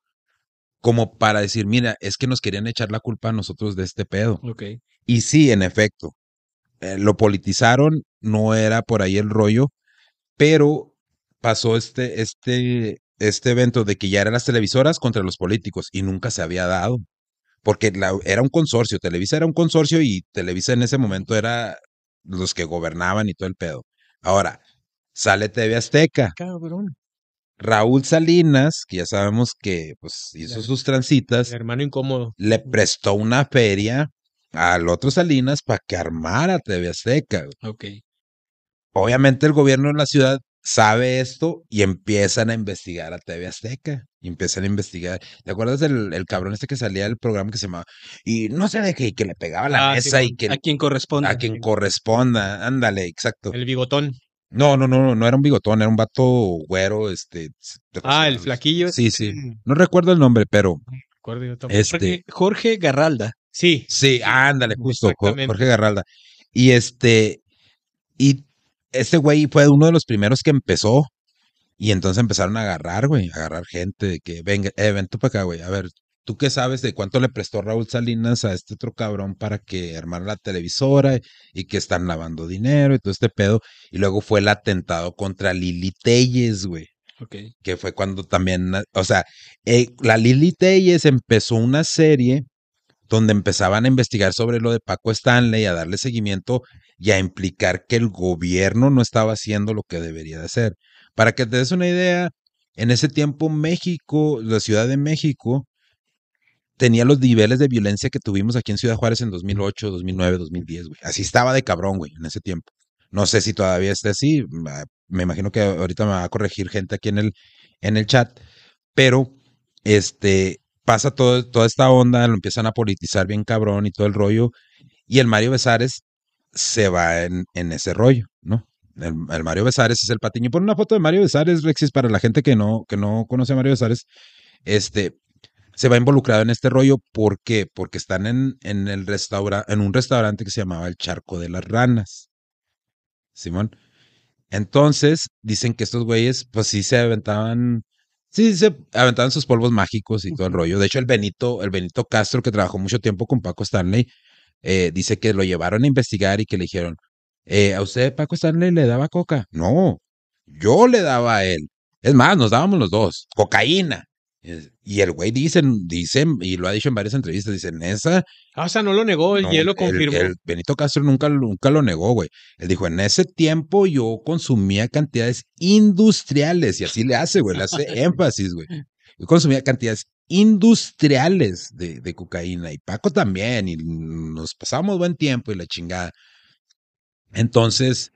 S2: como para decir, mira, es que nos querían echar la culpa a nosotros de este pedo.
S3: Ok.
S2: Y sí, en efecto, eh, lo politizaron, no era por ahí el rollo, pero pasó este, este, este evento de que ya eran las televisoras contra los políticos y nunca se había dado. Porque era un consorcio, Televisa era un consorcio y Televisa en ese momento era los que gobernaban y todo el pedo. Ahora, sale TV Azteca.
S3: Cabrón.
S2: Raúl Salinas, que ya sabemos que pues, hizo sus transitas.
S3: hermano incómodo.
S2: Le prestó una feria al otro Salinas para que armara TV Azteca.
S4: Ok.
S2: Obviamente el gobierno de la ciudad sabe esto y empiezan a investigar a TV Azteca. Y empiezan a investigar. ¿Te acuerdas del el cabrón este que salía del programa que se llamaba? Y no sé de qué, que le pegaba la ah, mesa y que.
S4: A quien corresponda.
S2: A quien corresponda. Ándale, exacto.
S3: El bigotón.
S2: No, no, no, no era un bigotón, era un vato güero, este.
S3: Ah, el flaquillo.
S2: Sí, sí. No recuerdo el nombre, pero.
S4: Este, Jorge Garralda.
S3: Sí.
S2: Sí, ándale, justo, Jorge Garralda. Y este, y este güey fue uno de los primeros que empezó. Y entonces empezaron a agarrar, güey, a agarrar gente de que, venga, eh, ven tú para acá, güey. A ver, ¿tú qué sabes de cuánto le prestó Raúl Salinas a este otro cabrón para que armara la televisora y que están lavando dinero y todo este pedo? Y luego fue el atentado contra Lili Telles, güey.
S4: Okay.
S2: Que fue cuando también, o sea, eh, la Lili Telles empezó una serie donde empezaban a investigar sobre lo de Paco Stanley, a darle seguimiento y a implicar que el gobierno no estaba haciendo lo que debería de hacer. Para que te des una idea, en ese tiempo México, la Ciudad de México, tenía los niveles de violencia que tuvimos aquí en Ciudad Juárez en 2008, 2009, 2010, güey. Así estaba de cabrón, güey, en ese tiempo. No sé si todavía esté así, me imagino que ahorita me va a corregir gente aquí en el, en el chat, pero este, pasa toda esta onda, lo empiezan a politizar bien cabrón y todo el rollo, y el Mario Besares se va en, en ese rollo, ¿no? El, Mario Besares es el patiño. Pon una foto de Mario Besares, Rexis, para la gente que no, que no conoce a Mario Besares. Este, se va involucrado en este rollo. ¿Por qué? Porque están en, en, el en un restaurante que se llamaba El Charco de las Ranas. Simón. Entonces, dicen que estos güeyes, pues sí se aventaban Sí, se aventaban sus polvos mágicos y todo el rollo. De hecho, el Benito, el Benito Castro, que trabajó mucho tiempo con Paco Stanley, eh, dice que lo llevaron a investigar y que le dijeron, eh, ¿a usted Paco Stanley le daba coca? No, yo le daba a él. Es más, nos dábamos los dos, cocaína. Y el güey dicen, dicen, y lo ha dicho en varias entrevistas, dicen, esa.
S3: Ah, o sea, no lo negó, él lo confirmó.
S2: El, Benito Castro nunca, nunca lo negó, güey. Él dijo, en ese tiempo yo consumía cantidades industriales, y así le hace, güey, le hace énfasis, güey. Yo consumía cantidades industriales de, de cocaína, y Paco también, y nos pasamos buen tiempo y la chingada. Entonces,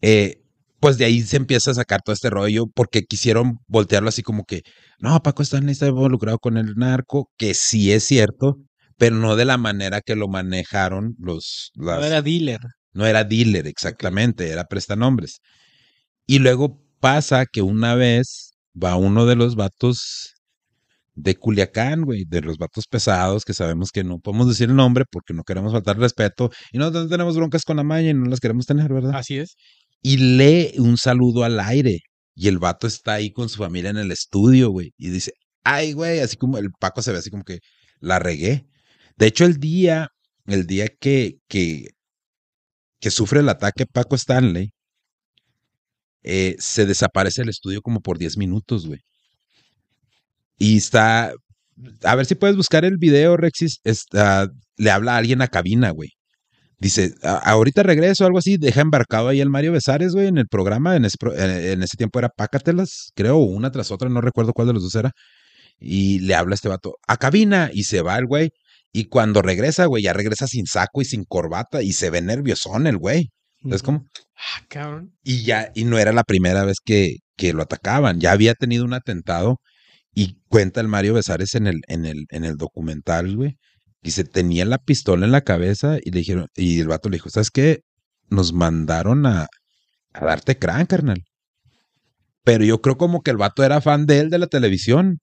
S2: eh, pues de ahí se empieza a sacar todo este rollo porque quisieron voltearlo así como que, no, Paco Stanley está involucrado con el narco, que sí es cierto, pero no de la manera que lo manejaron los...
S4: no era dealer.
S2: No era dealer, exactamente, era prestanombres. Y luego pasa que una vez va uno de los vatos de Culiacán, güey, de los vatos pesados, que sabemos que no podemos decir el nombre porque no queremos faltar respeto y no, no tenemos broncas con la maña y no las queremos tener, ¿verdad?
S3: Así es
S2: y lee un saludo al aire. Y el vato está ahí con su familia en el estudio, güey. Y dice, ay, güey, así como el Paco se ve así como que la regué. De hecho, el día, el día que, que, que sufre el ataque Paco Stanley, eh, se desaparece el estudio como por 10 minutos, güey. Y está, a ver si puedes buscar el video, Rexis, está, le habla a alguien a cabina, güey. Dice, ahorita regreso algo así, deja embarcado ahí el Mario Besares, güey, en el programa. En ese, en ese tiempo era Pácatelas, creo, una tras otra, no recuerdo cuál de los dos era. Y le habla a este vato, a cabina, y se va el güey. Y cuando regresa, güey, ya regresa sin saco y sin corbata, y se ve nerviosón el güey. Entonces, como.
S3: Ah, cabrón.
S2: Y ya, y no era la primera vez que, que lo atacaban. Ya había tenido un atentado. Y cuenta el Mario Besares en el, en el, en el documental, güey, y se tenía la pistola en la cabeza y le dijeron, y el vato le dijo, ¿sabes qué? Nos mandaron a, a darte crán, carnal. Pero yo creo como que el vato era fan de él de la televisión.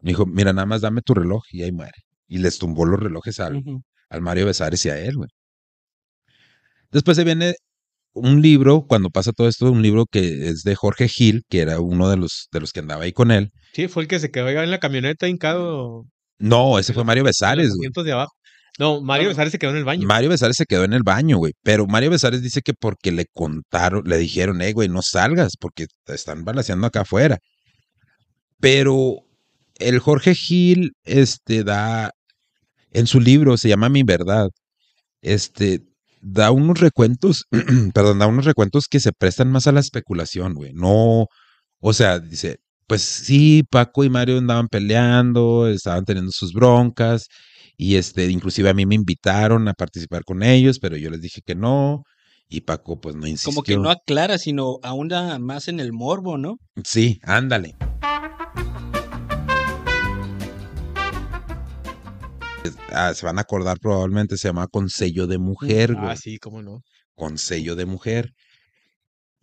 S2: Me dijo, mira, nada más dame tu reloj y ahí muere. Y les tumbó los relojes al, al Mario Besares y a él, güey. Después se viene un libro, cuando pasa todo esto, un libro que es de Jorge Gil, que era uno de los, de los que andaba ahí con él.
S3: Sí, fue el que se quedó en la camioneta hincado
S2: no, ese fue Mario Besares, güey.
S3: de abajo. No, Mario Besares se quedó en el baño.
S2: Mario Besares se quedó en el baño, güey. Pero Mario Besares dice que porque le contaron, le dijeron, eh, güey, no salgas porque te están balaseando acá afuera. Pero el Jorge Gil, este, da, en su libro, se llama Mi Verdad, este, da unos recuentos, perdón, da unos recuentos que se prestan más a la especulación, güey. No, o sea, dice, pues sí, Paco y Mario andaban peleando, estaban teniendo sus broncas, y este, inclusive a mí me invitaron a participar con ellos, pero yo les dije que no, y Paco pues no insistió.
S4: Como que no aclara, sino aún más en el morbo, ¿no?
S2: Sí, ándale. Ah, se van a acordar probablemente, se llama Consejo de Mujer,
S3: güey. Ah, sí, cómo no.
S2: Consejo de Mujer.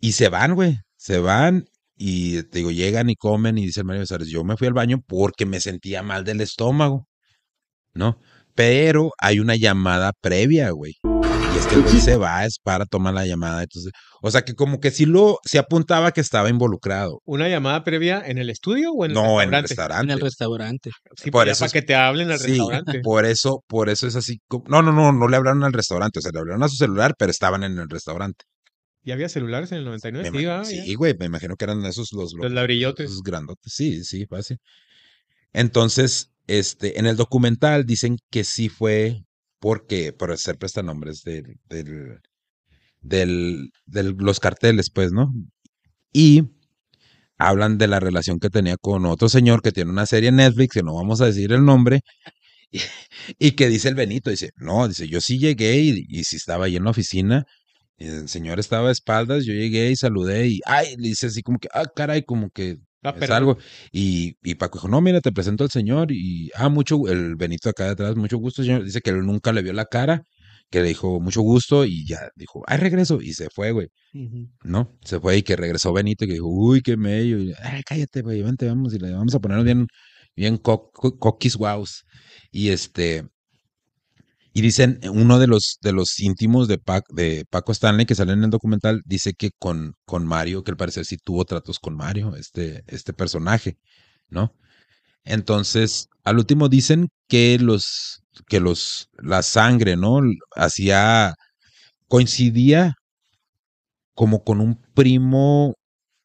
S2: Y se van, güey. Se van y te digo, llegan y comen y dice el Mario Besares, yo me fui al baño porque me sentía mal del estómago, ¿no? Pero hay una llamada previa, güey. Y es que el güey se va es para tomar la llamada. Entonces, o sea que como que sí lo se apuntaba que estaba involucrado.
S3: ¿Una llamada previa en el estudio o en el
S2: no,
S3: restaurante?
S2: en el restaurante.
S4: En el restaurante.
S3: Sí, por eso para que te hablen al
S2: sí,
S3: restaurante.
S2: Por eso, por eso es así. No, no, no, no le hablaron al restaurante, o sea, le hablaron a su celular, pero estaban en el restaurante.
S3: ¿Y había celulares en el 99?
S2: sí, güey, me imagino que eran esos los,
S3: los ladrillotes.
S2: Esos grandotes. Sí, sí, fácil. Entonces, este, en el documental dicen que sí fue porque, por hacer prestanombres del, del, del, del, los carteles, pues, ¿no? Y hablan de la relación que tenía con otro señor que tiene una serie en Netflix, que no vamos a decir el nombre, y, que dice el Benito, dice, no, dice, yo sí llegué y, y sí estaba ahí en la oficina el señor estaba a espaldas, yo llegué y saludé y, ay, le dice así como que, ah, caray, como que ah, es algo. Y, y, Paco dijo, no, mira, te presento al señor y, ah, mucho, el Benito acá detrás, mucho gusto, señor. Dice que él nunca le vio la cara, que le dijo mucho gusto y ya dijo, ay, regreso. Y se fue, güey. ¿No? Se fue y que regresó Benito y que dijo, uy, qué medio. Y, ay, cállate, güey, vente, vamos y le vamos a ponernos bien, bien coquis wows. Y este, y dicen, eh, uno de los, de los íntimos de, de Paco Stanley que sale en el documental, dice que con, con Mario, que al parecer sí tuvo tratos con Mario, este, este personaje, ¿no? Entonces, al último dicen que los, que los, la sangre, ¿no? Hacía, coincidía como con un primo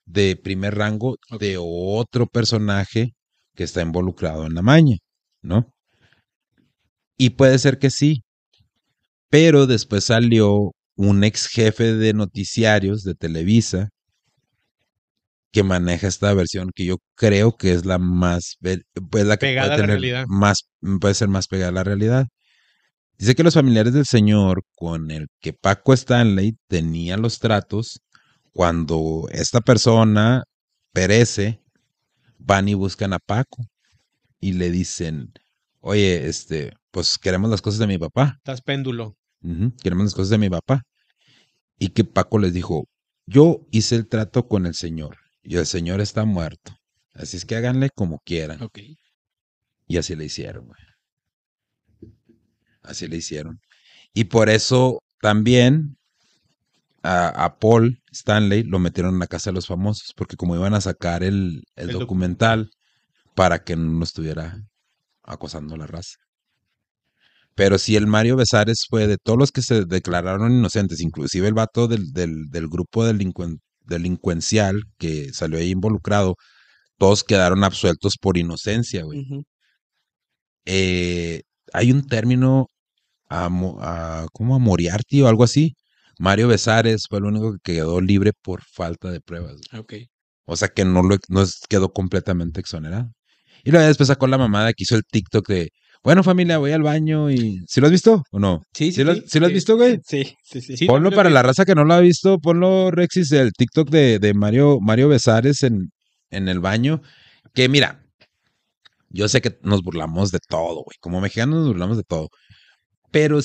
S2: de primer rango de otro personaje que está involucrado en la maña, ¿no? Y puede ser que sí, pero después salió un ex jefe de noticiarios de Televisa que maneja esta versión que yo creo que es la más pues la que
S3: pegada puede tener realidad.
S2: más puede ser más pegada a la realidad. Dice que los familiares del señor con el que Paco Stanley tenía los tratos cuando esta persona perece van y buscan a Paco y le dicen, "Oye, este, pues queremos las cosas de mi papá.
S3: Estás péndulo.
S2: queremos las cosas de mi papá. Y que Paco les dijo, yo hice el trato con el Señor y el Señor está muerto. Así es que háganle como quieran. Y así le hicieron, güey. Así le hicieron. Y por eso también a, Paul Stanley lo metieron en la casa de los famosos, porque como iban a sacar el, documental para que no estuviera acosando la raza. Pero si el Mario Besares fue de todos los que se declararon inocentes, inclusive el vato del, del, del grupo delincuencial que salió ahí involucrado, todos quedaron absueltos por inocencia, güey. Eh, hay un término a, a, como a Moriarty o algo así. Mario Besares fue el único que quedó libre por falta de pruebas.
S4: Okay.
S2: O sea que no, lo, no quedó completamente exonerado. Y luego después sacó la mamada que hizo el TikTok de bueno, familia, voy al baño y. ¿Sí lo has visto o no?
S4: Sí,
S2: sí. ¿Sí, lo, has visto, güey?
S4: Sí, sí, sí.
S2: Ponlo para la raza que no lo ha visto, ponlo, Rexis, el TikTok de, de Mario, Mario Besares en, en el baño. Que mira, yo sé que nos burlamos de todo, güey. Como mexicanos nos burlamos de todo. Pero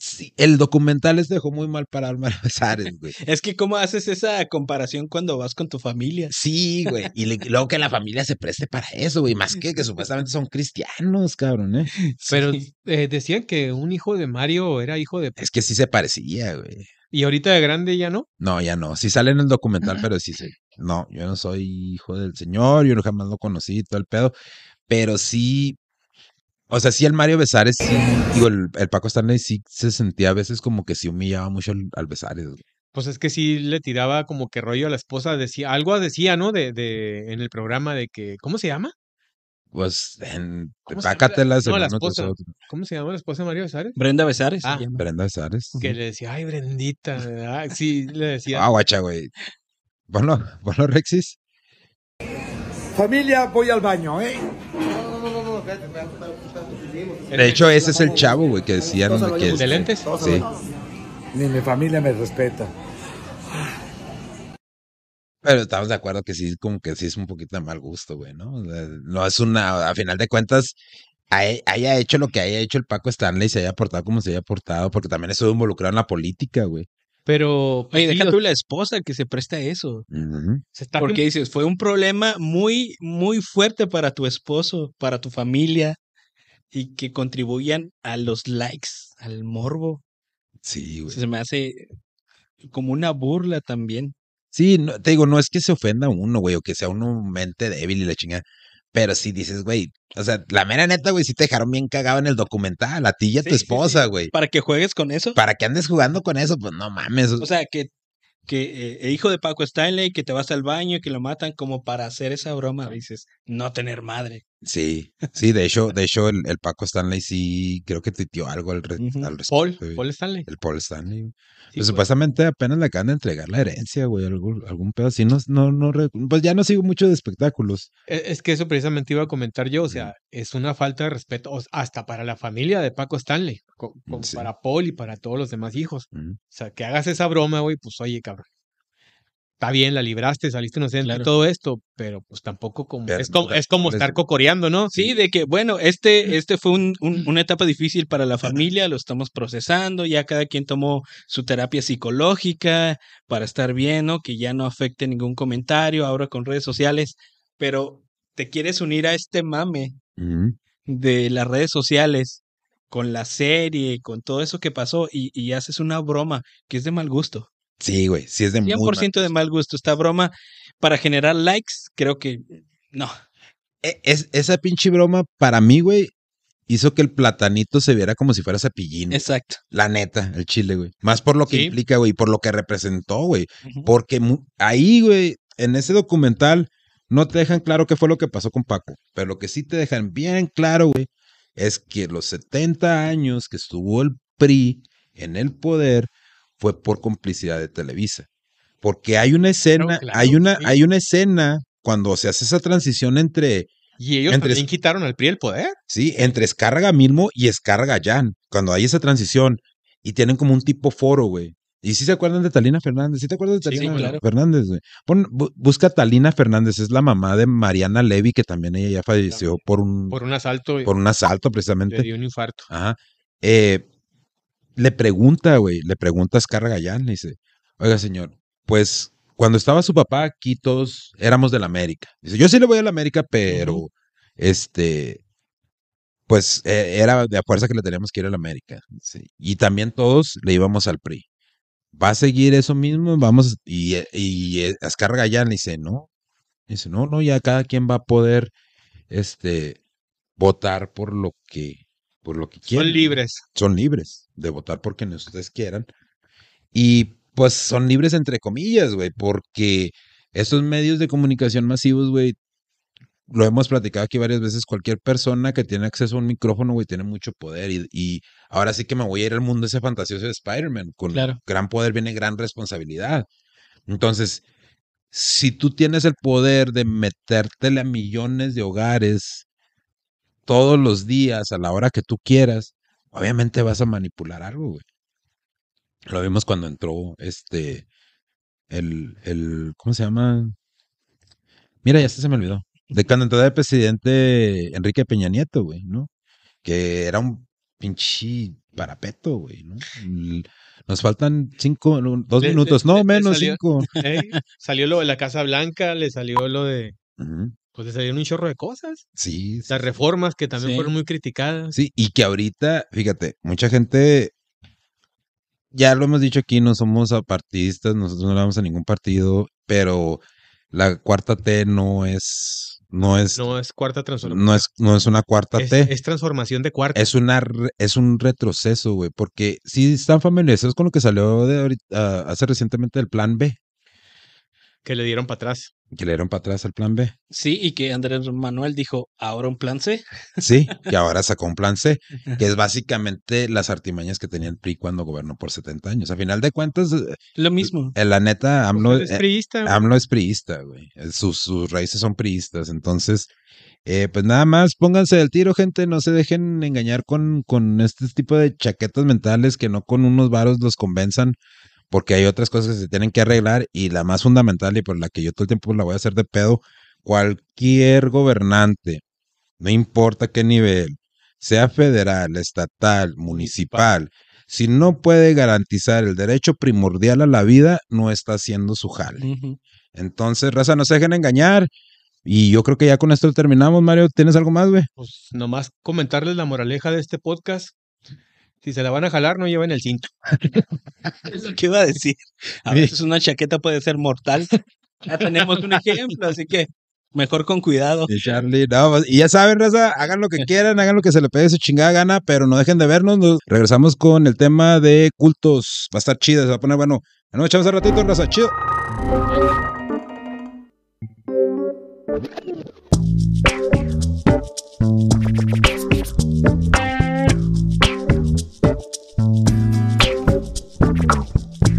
S2: Sí, el documental les dejó muy mal para Besares, güey.
S4: es que, ¿cómo haces esa comparación cuando vas con tu familia?
S2: Sí, güey. Y, luego que la familia se preste para eso, güey. Más que que supuestamente son cristianos, cabrón, ¿eh?
S3: Pero eh, decían que un hijo de Mario era hijo de.
S2: Es que sí se parecía, güey.
S3: ¿Y ahorita de grande ya no?
S2: No, ya no. Sí sale en el documental, pero sí se. No, yo no soy hijo del Señor, yo jamás lo conocí, todo el pedo. Pero sí O sea, sí, el Mario Besares, sí, digo, el, Paco Stanley sí se sentía a veces como que sí humillaba mucho al, Besares.
S3: Pues es que sí le tiraba como que rollo a la esposa, decía, algo decía, ¿no? De, de, en el programa de que, ¿cómo se llama?
S2: Pues en Pácatelas.
S3: No, la esposa. ¿Cómo se llama la esposa de Mario Besares?
S4: Brenda Besares.
S2: Ah, Brenda Besares.
S3: Que le decía, ay, Brendita. sí, le decía.
S2: Ah, guacha, güey. Bueno, bueno, Rexis.
S6: Familia, voy al baño, ¿eh?
S2: De hecho, ese es el chavo, güey, que decían que...
S3: ¿De lentes?
S2: Sí.
S6: Ni mi familia me respeta.
S2: Pero estamos de acuerdo que sí, como que sí es un poquito de mal gusto, güey, ¿no? No es una, a final de cuentas, haya hecho lo que haya hecho el Paco Stanley, se haya portado como se haya portado, porque también estuvo involucrado en la política, güey.
S4: Pero, oye, deja tú la esposa que se presta a eso. Porque dices, fue un problema muy, muy fuerte para tu esposo, para tu familia, y que contribuyan a los likes, al morbo.
S2: Sí, güey.
S4: Se me hace como una burla también.
S2: Sí, no, te digo, no es que se ofenda uno, güey, o que sea uno mente débil y la chingada. Pero si dices, güey, o sea, la mera neta, güey, si te dejaron bien cagado en el documental, a ti y a tu esposa, güey.
S4: Para que juegues con eso.
S2: Para que andes jugando con eso, pues no mames.
S4: O sea, que, que eh, eh, hijo de Paco Stanley, que te vas al baño, y que lo matan como para hacer esa broma, dices, no tener madre.
S2: Sí, sí, de hecho, de hecho, el, el Paco Stanley sí creo que tuiteó algo al, respecto.
S3: Paul, Paul Stanley.
S2: El Paul Stanley. Pues supuestamente apenas le acaban de entregar la herencia, güey, algún, algún pedo así. No, no, no, pues ya no sigo mucho de espectáculos.
S3: E, es, que eso precisamente iba a comentar yo, o sea, es una falta de respeto hasta para la familia de Paco Stanley, como, para Paul y para todos los demás hijos. O sea, que hagas esa broma, güey, pues oye, cabrón está bien, la libraste, saliste inocente y todo esto, pero pues tampoco como es como, es como estar cocoreando, ¿no?
S4: Sí, de que bueno, este, este fue un, una etapa difícil para la familia, lo estamos procesando, ya cada quien tomó su terapia psicológica para estar bien, ¿no? Que ya no afecte ningún comentario ahora con redes sociales, pero te quieres unir a este mame de las redes sociales con la serie, con todo eso que pasó y, y haces una broma que es de mal gusto.
S2: Sí, güey, sí es de
S4: 100% de mal gusto. Esta broma para generar likes, creo que no.
S2: E, es, esa pinche broma, para mí, güey, hizo que el platanito se viera como si fuera cepillín.
S4: Exacto.
S2: La neta, el chile, güey. Más por lo que implica, güey, por lo que representó, güey. Porque ahí, güey, en ese documental, no te dejan claro qué fue lo que pasó con Paco. Pero lo que sí te dejan bien claro, güey, es que los 70 años que estuvo el PRI en el poder, fue por complicidad de Televisa. Porque hay una escena, hay una, hay una escena cuando se hace esa transición entre.
S3: Y ellos también quitaron al PRI el poder.
S2: Sí, entre Escarga Milmo y Escarga Jan. Cuando hay esa transición. Y tienen como un tipo foro, güey. ¿Y si se acuerdan de Talina Fernández? ¿Sí te acuerdas de Talina Fernández, güey? busca Talina Fernández, es la mamá de Mariana Levy, que también ella ya falleció por un...
S3: Por un asalto.
S2: Por un asalto, precisamente. Le
S3: dio un infarto.
S2: Ajá. Eh, le pregunta, güey, le pregunta a Escarra Gallán, le dice, oiga, señor, pues cuando estaba su papá aquí todos éramos de la América. Dice, yo sí le voy a la América, pero este, pues e, era de a fuerza que le teníamos que ir a la América. Y también todos le íbamos al PRI. ¿Va a seguir eso mismo? Vamos, y, y Ascar Gallán dice, no. Dice, no, no, ya cada quien va a poder, este, votar por lo que por lo que quieran.
S3: Son libres.
S2: Son libres de votar por quienes ustedes quieran. Y pues son libres entre comillas, güey, porque estos medios de comunicación masivos, güey, lo hemos platicado aquí varias veces, cualquier persona que tiene acceso a un micrófono, güey, tiene mucho poder. Y, ahora sí que me voy a ir al mundo ese fantasioso de Spider-Man. Con gran poder viene gran responsabilidad. Entonces, si tú tienes el poder de metértele a millones de hogares todos los días, a la hora que tú quieras, obviamente vas a manipular algo, güey. Lo vimos cuando entró este, el, el, ¿cómo se llama? Mira, ya se me olvidó. De cuando entró el presidente Enrique Peña Nieto, güey, ¿no? Que era un pinche parapeto, güey, ¿no? Nos faltan cinco, dos minutos, no, menos cinco.
S3: salió lo de la Casa Blanca, le salió lo de pues le salieron un chorro de cosas.
S2: Sí.
S3: Las reformas que también fueron muy criticadas.
S2: Sí, y que ahorita, fíjate, mucha gente, ya lo hemos dicho aquí, no somos apartidistas, nosotros no le vamos a ningún partido, pero la cuarta T no es No es,
S3: no es cuarta transformación.
S2: No es, no es una cuarta
S3: es,
S2: T.
S3: Es transformación de cuarta.
S2: Es, una, es un retroceso, güey. Porque si están familiarizados con lo que salió de ahorita, hace recientemente del plan B.
S3: Que le dieron para atrás.
S2: Que le dieron para atrás el plan B.
S4: Sí, y que Andrés Manuel dijo, ahora un plan C.
S2: Sí, que ahora sacó un plan C, que es básicamente las artimañas que tenía el PRI cuando gobernó por 70 años. A final de cuentas, eh,
S4: lo mismo.
S2: En la neta, AMLO
S3: es priista.
S2: Eh, AMLO es priista, güey. Sus, sus raíces son priistas. Entonces, eh, pues nada más pónganse del tiro, gente. No se dejen engañar con, con este tipo de chaquetas mentales que no con unos varos los convenzan porque hay otras cosas que se tienen que arreglar y la más fundamental y por la que yo todo el tiempo la voy a hacer de pedo, cualquier gobernante, no importa qué nivel, sea federal, estatal, municipal, si no puede garantizar el derecho primordial a la vida, no está haciendo su jale. Entonces, raza, no se dejen engañar. Y yo creo que ya con esto terminamos, Mario. ¿Tienes algo más, güey?
S3: Pues nomás comentarles la moraleja de este podcast. Si se la van a jalar, no lleven el cinto.
S4: es lo que iba a decir. A veces una chaqueta puede ser mortal. Ya tenemos un ejemplo, así que mejor con cuidado.
S2: Y Charlie, no, y ya saben, Raza, hagan lo que quieran, hagan lo que se le pegue su chingada gana, pero no dejen de vernos. regresamos con el tema de cultos. Va a estar chido, se va a poner bueno. Nos echamos un ratito, Raza, chido.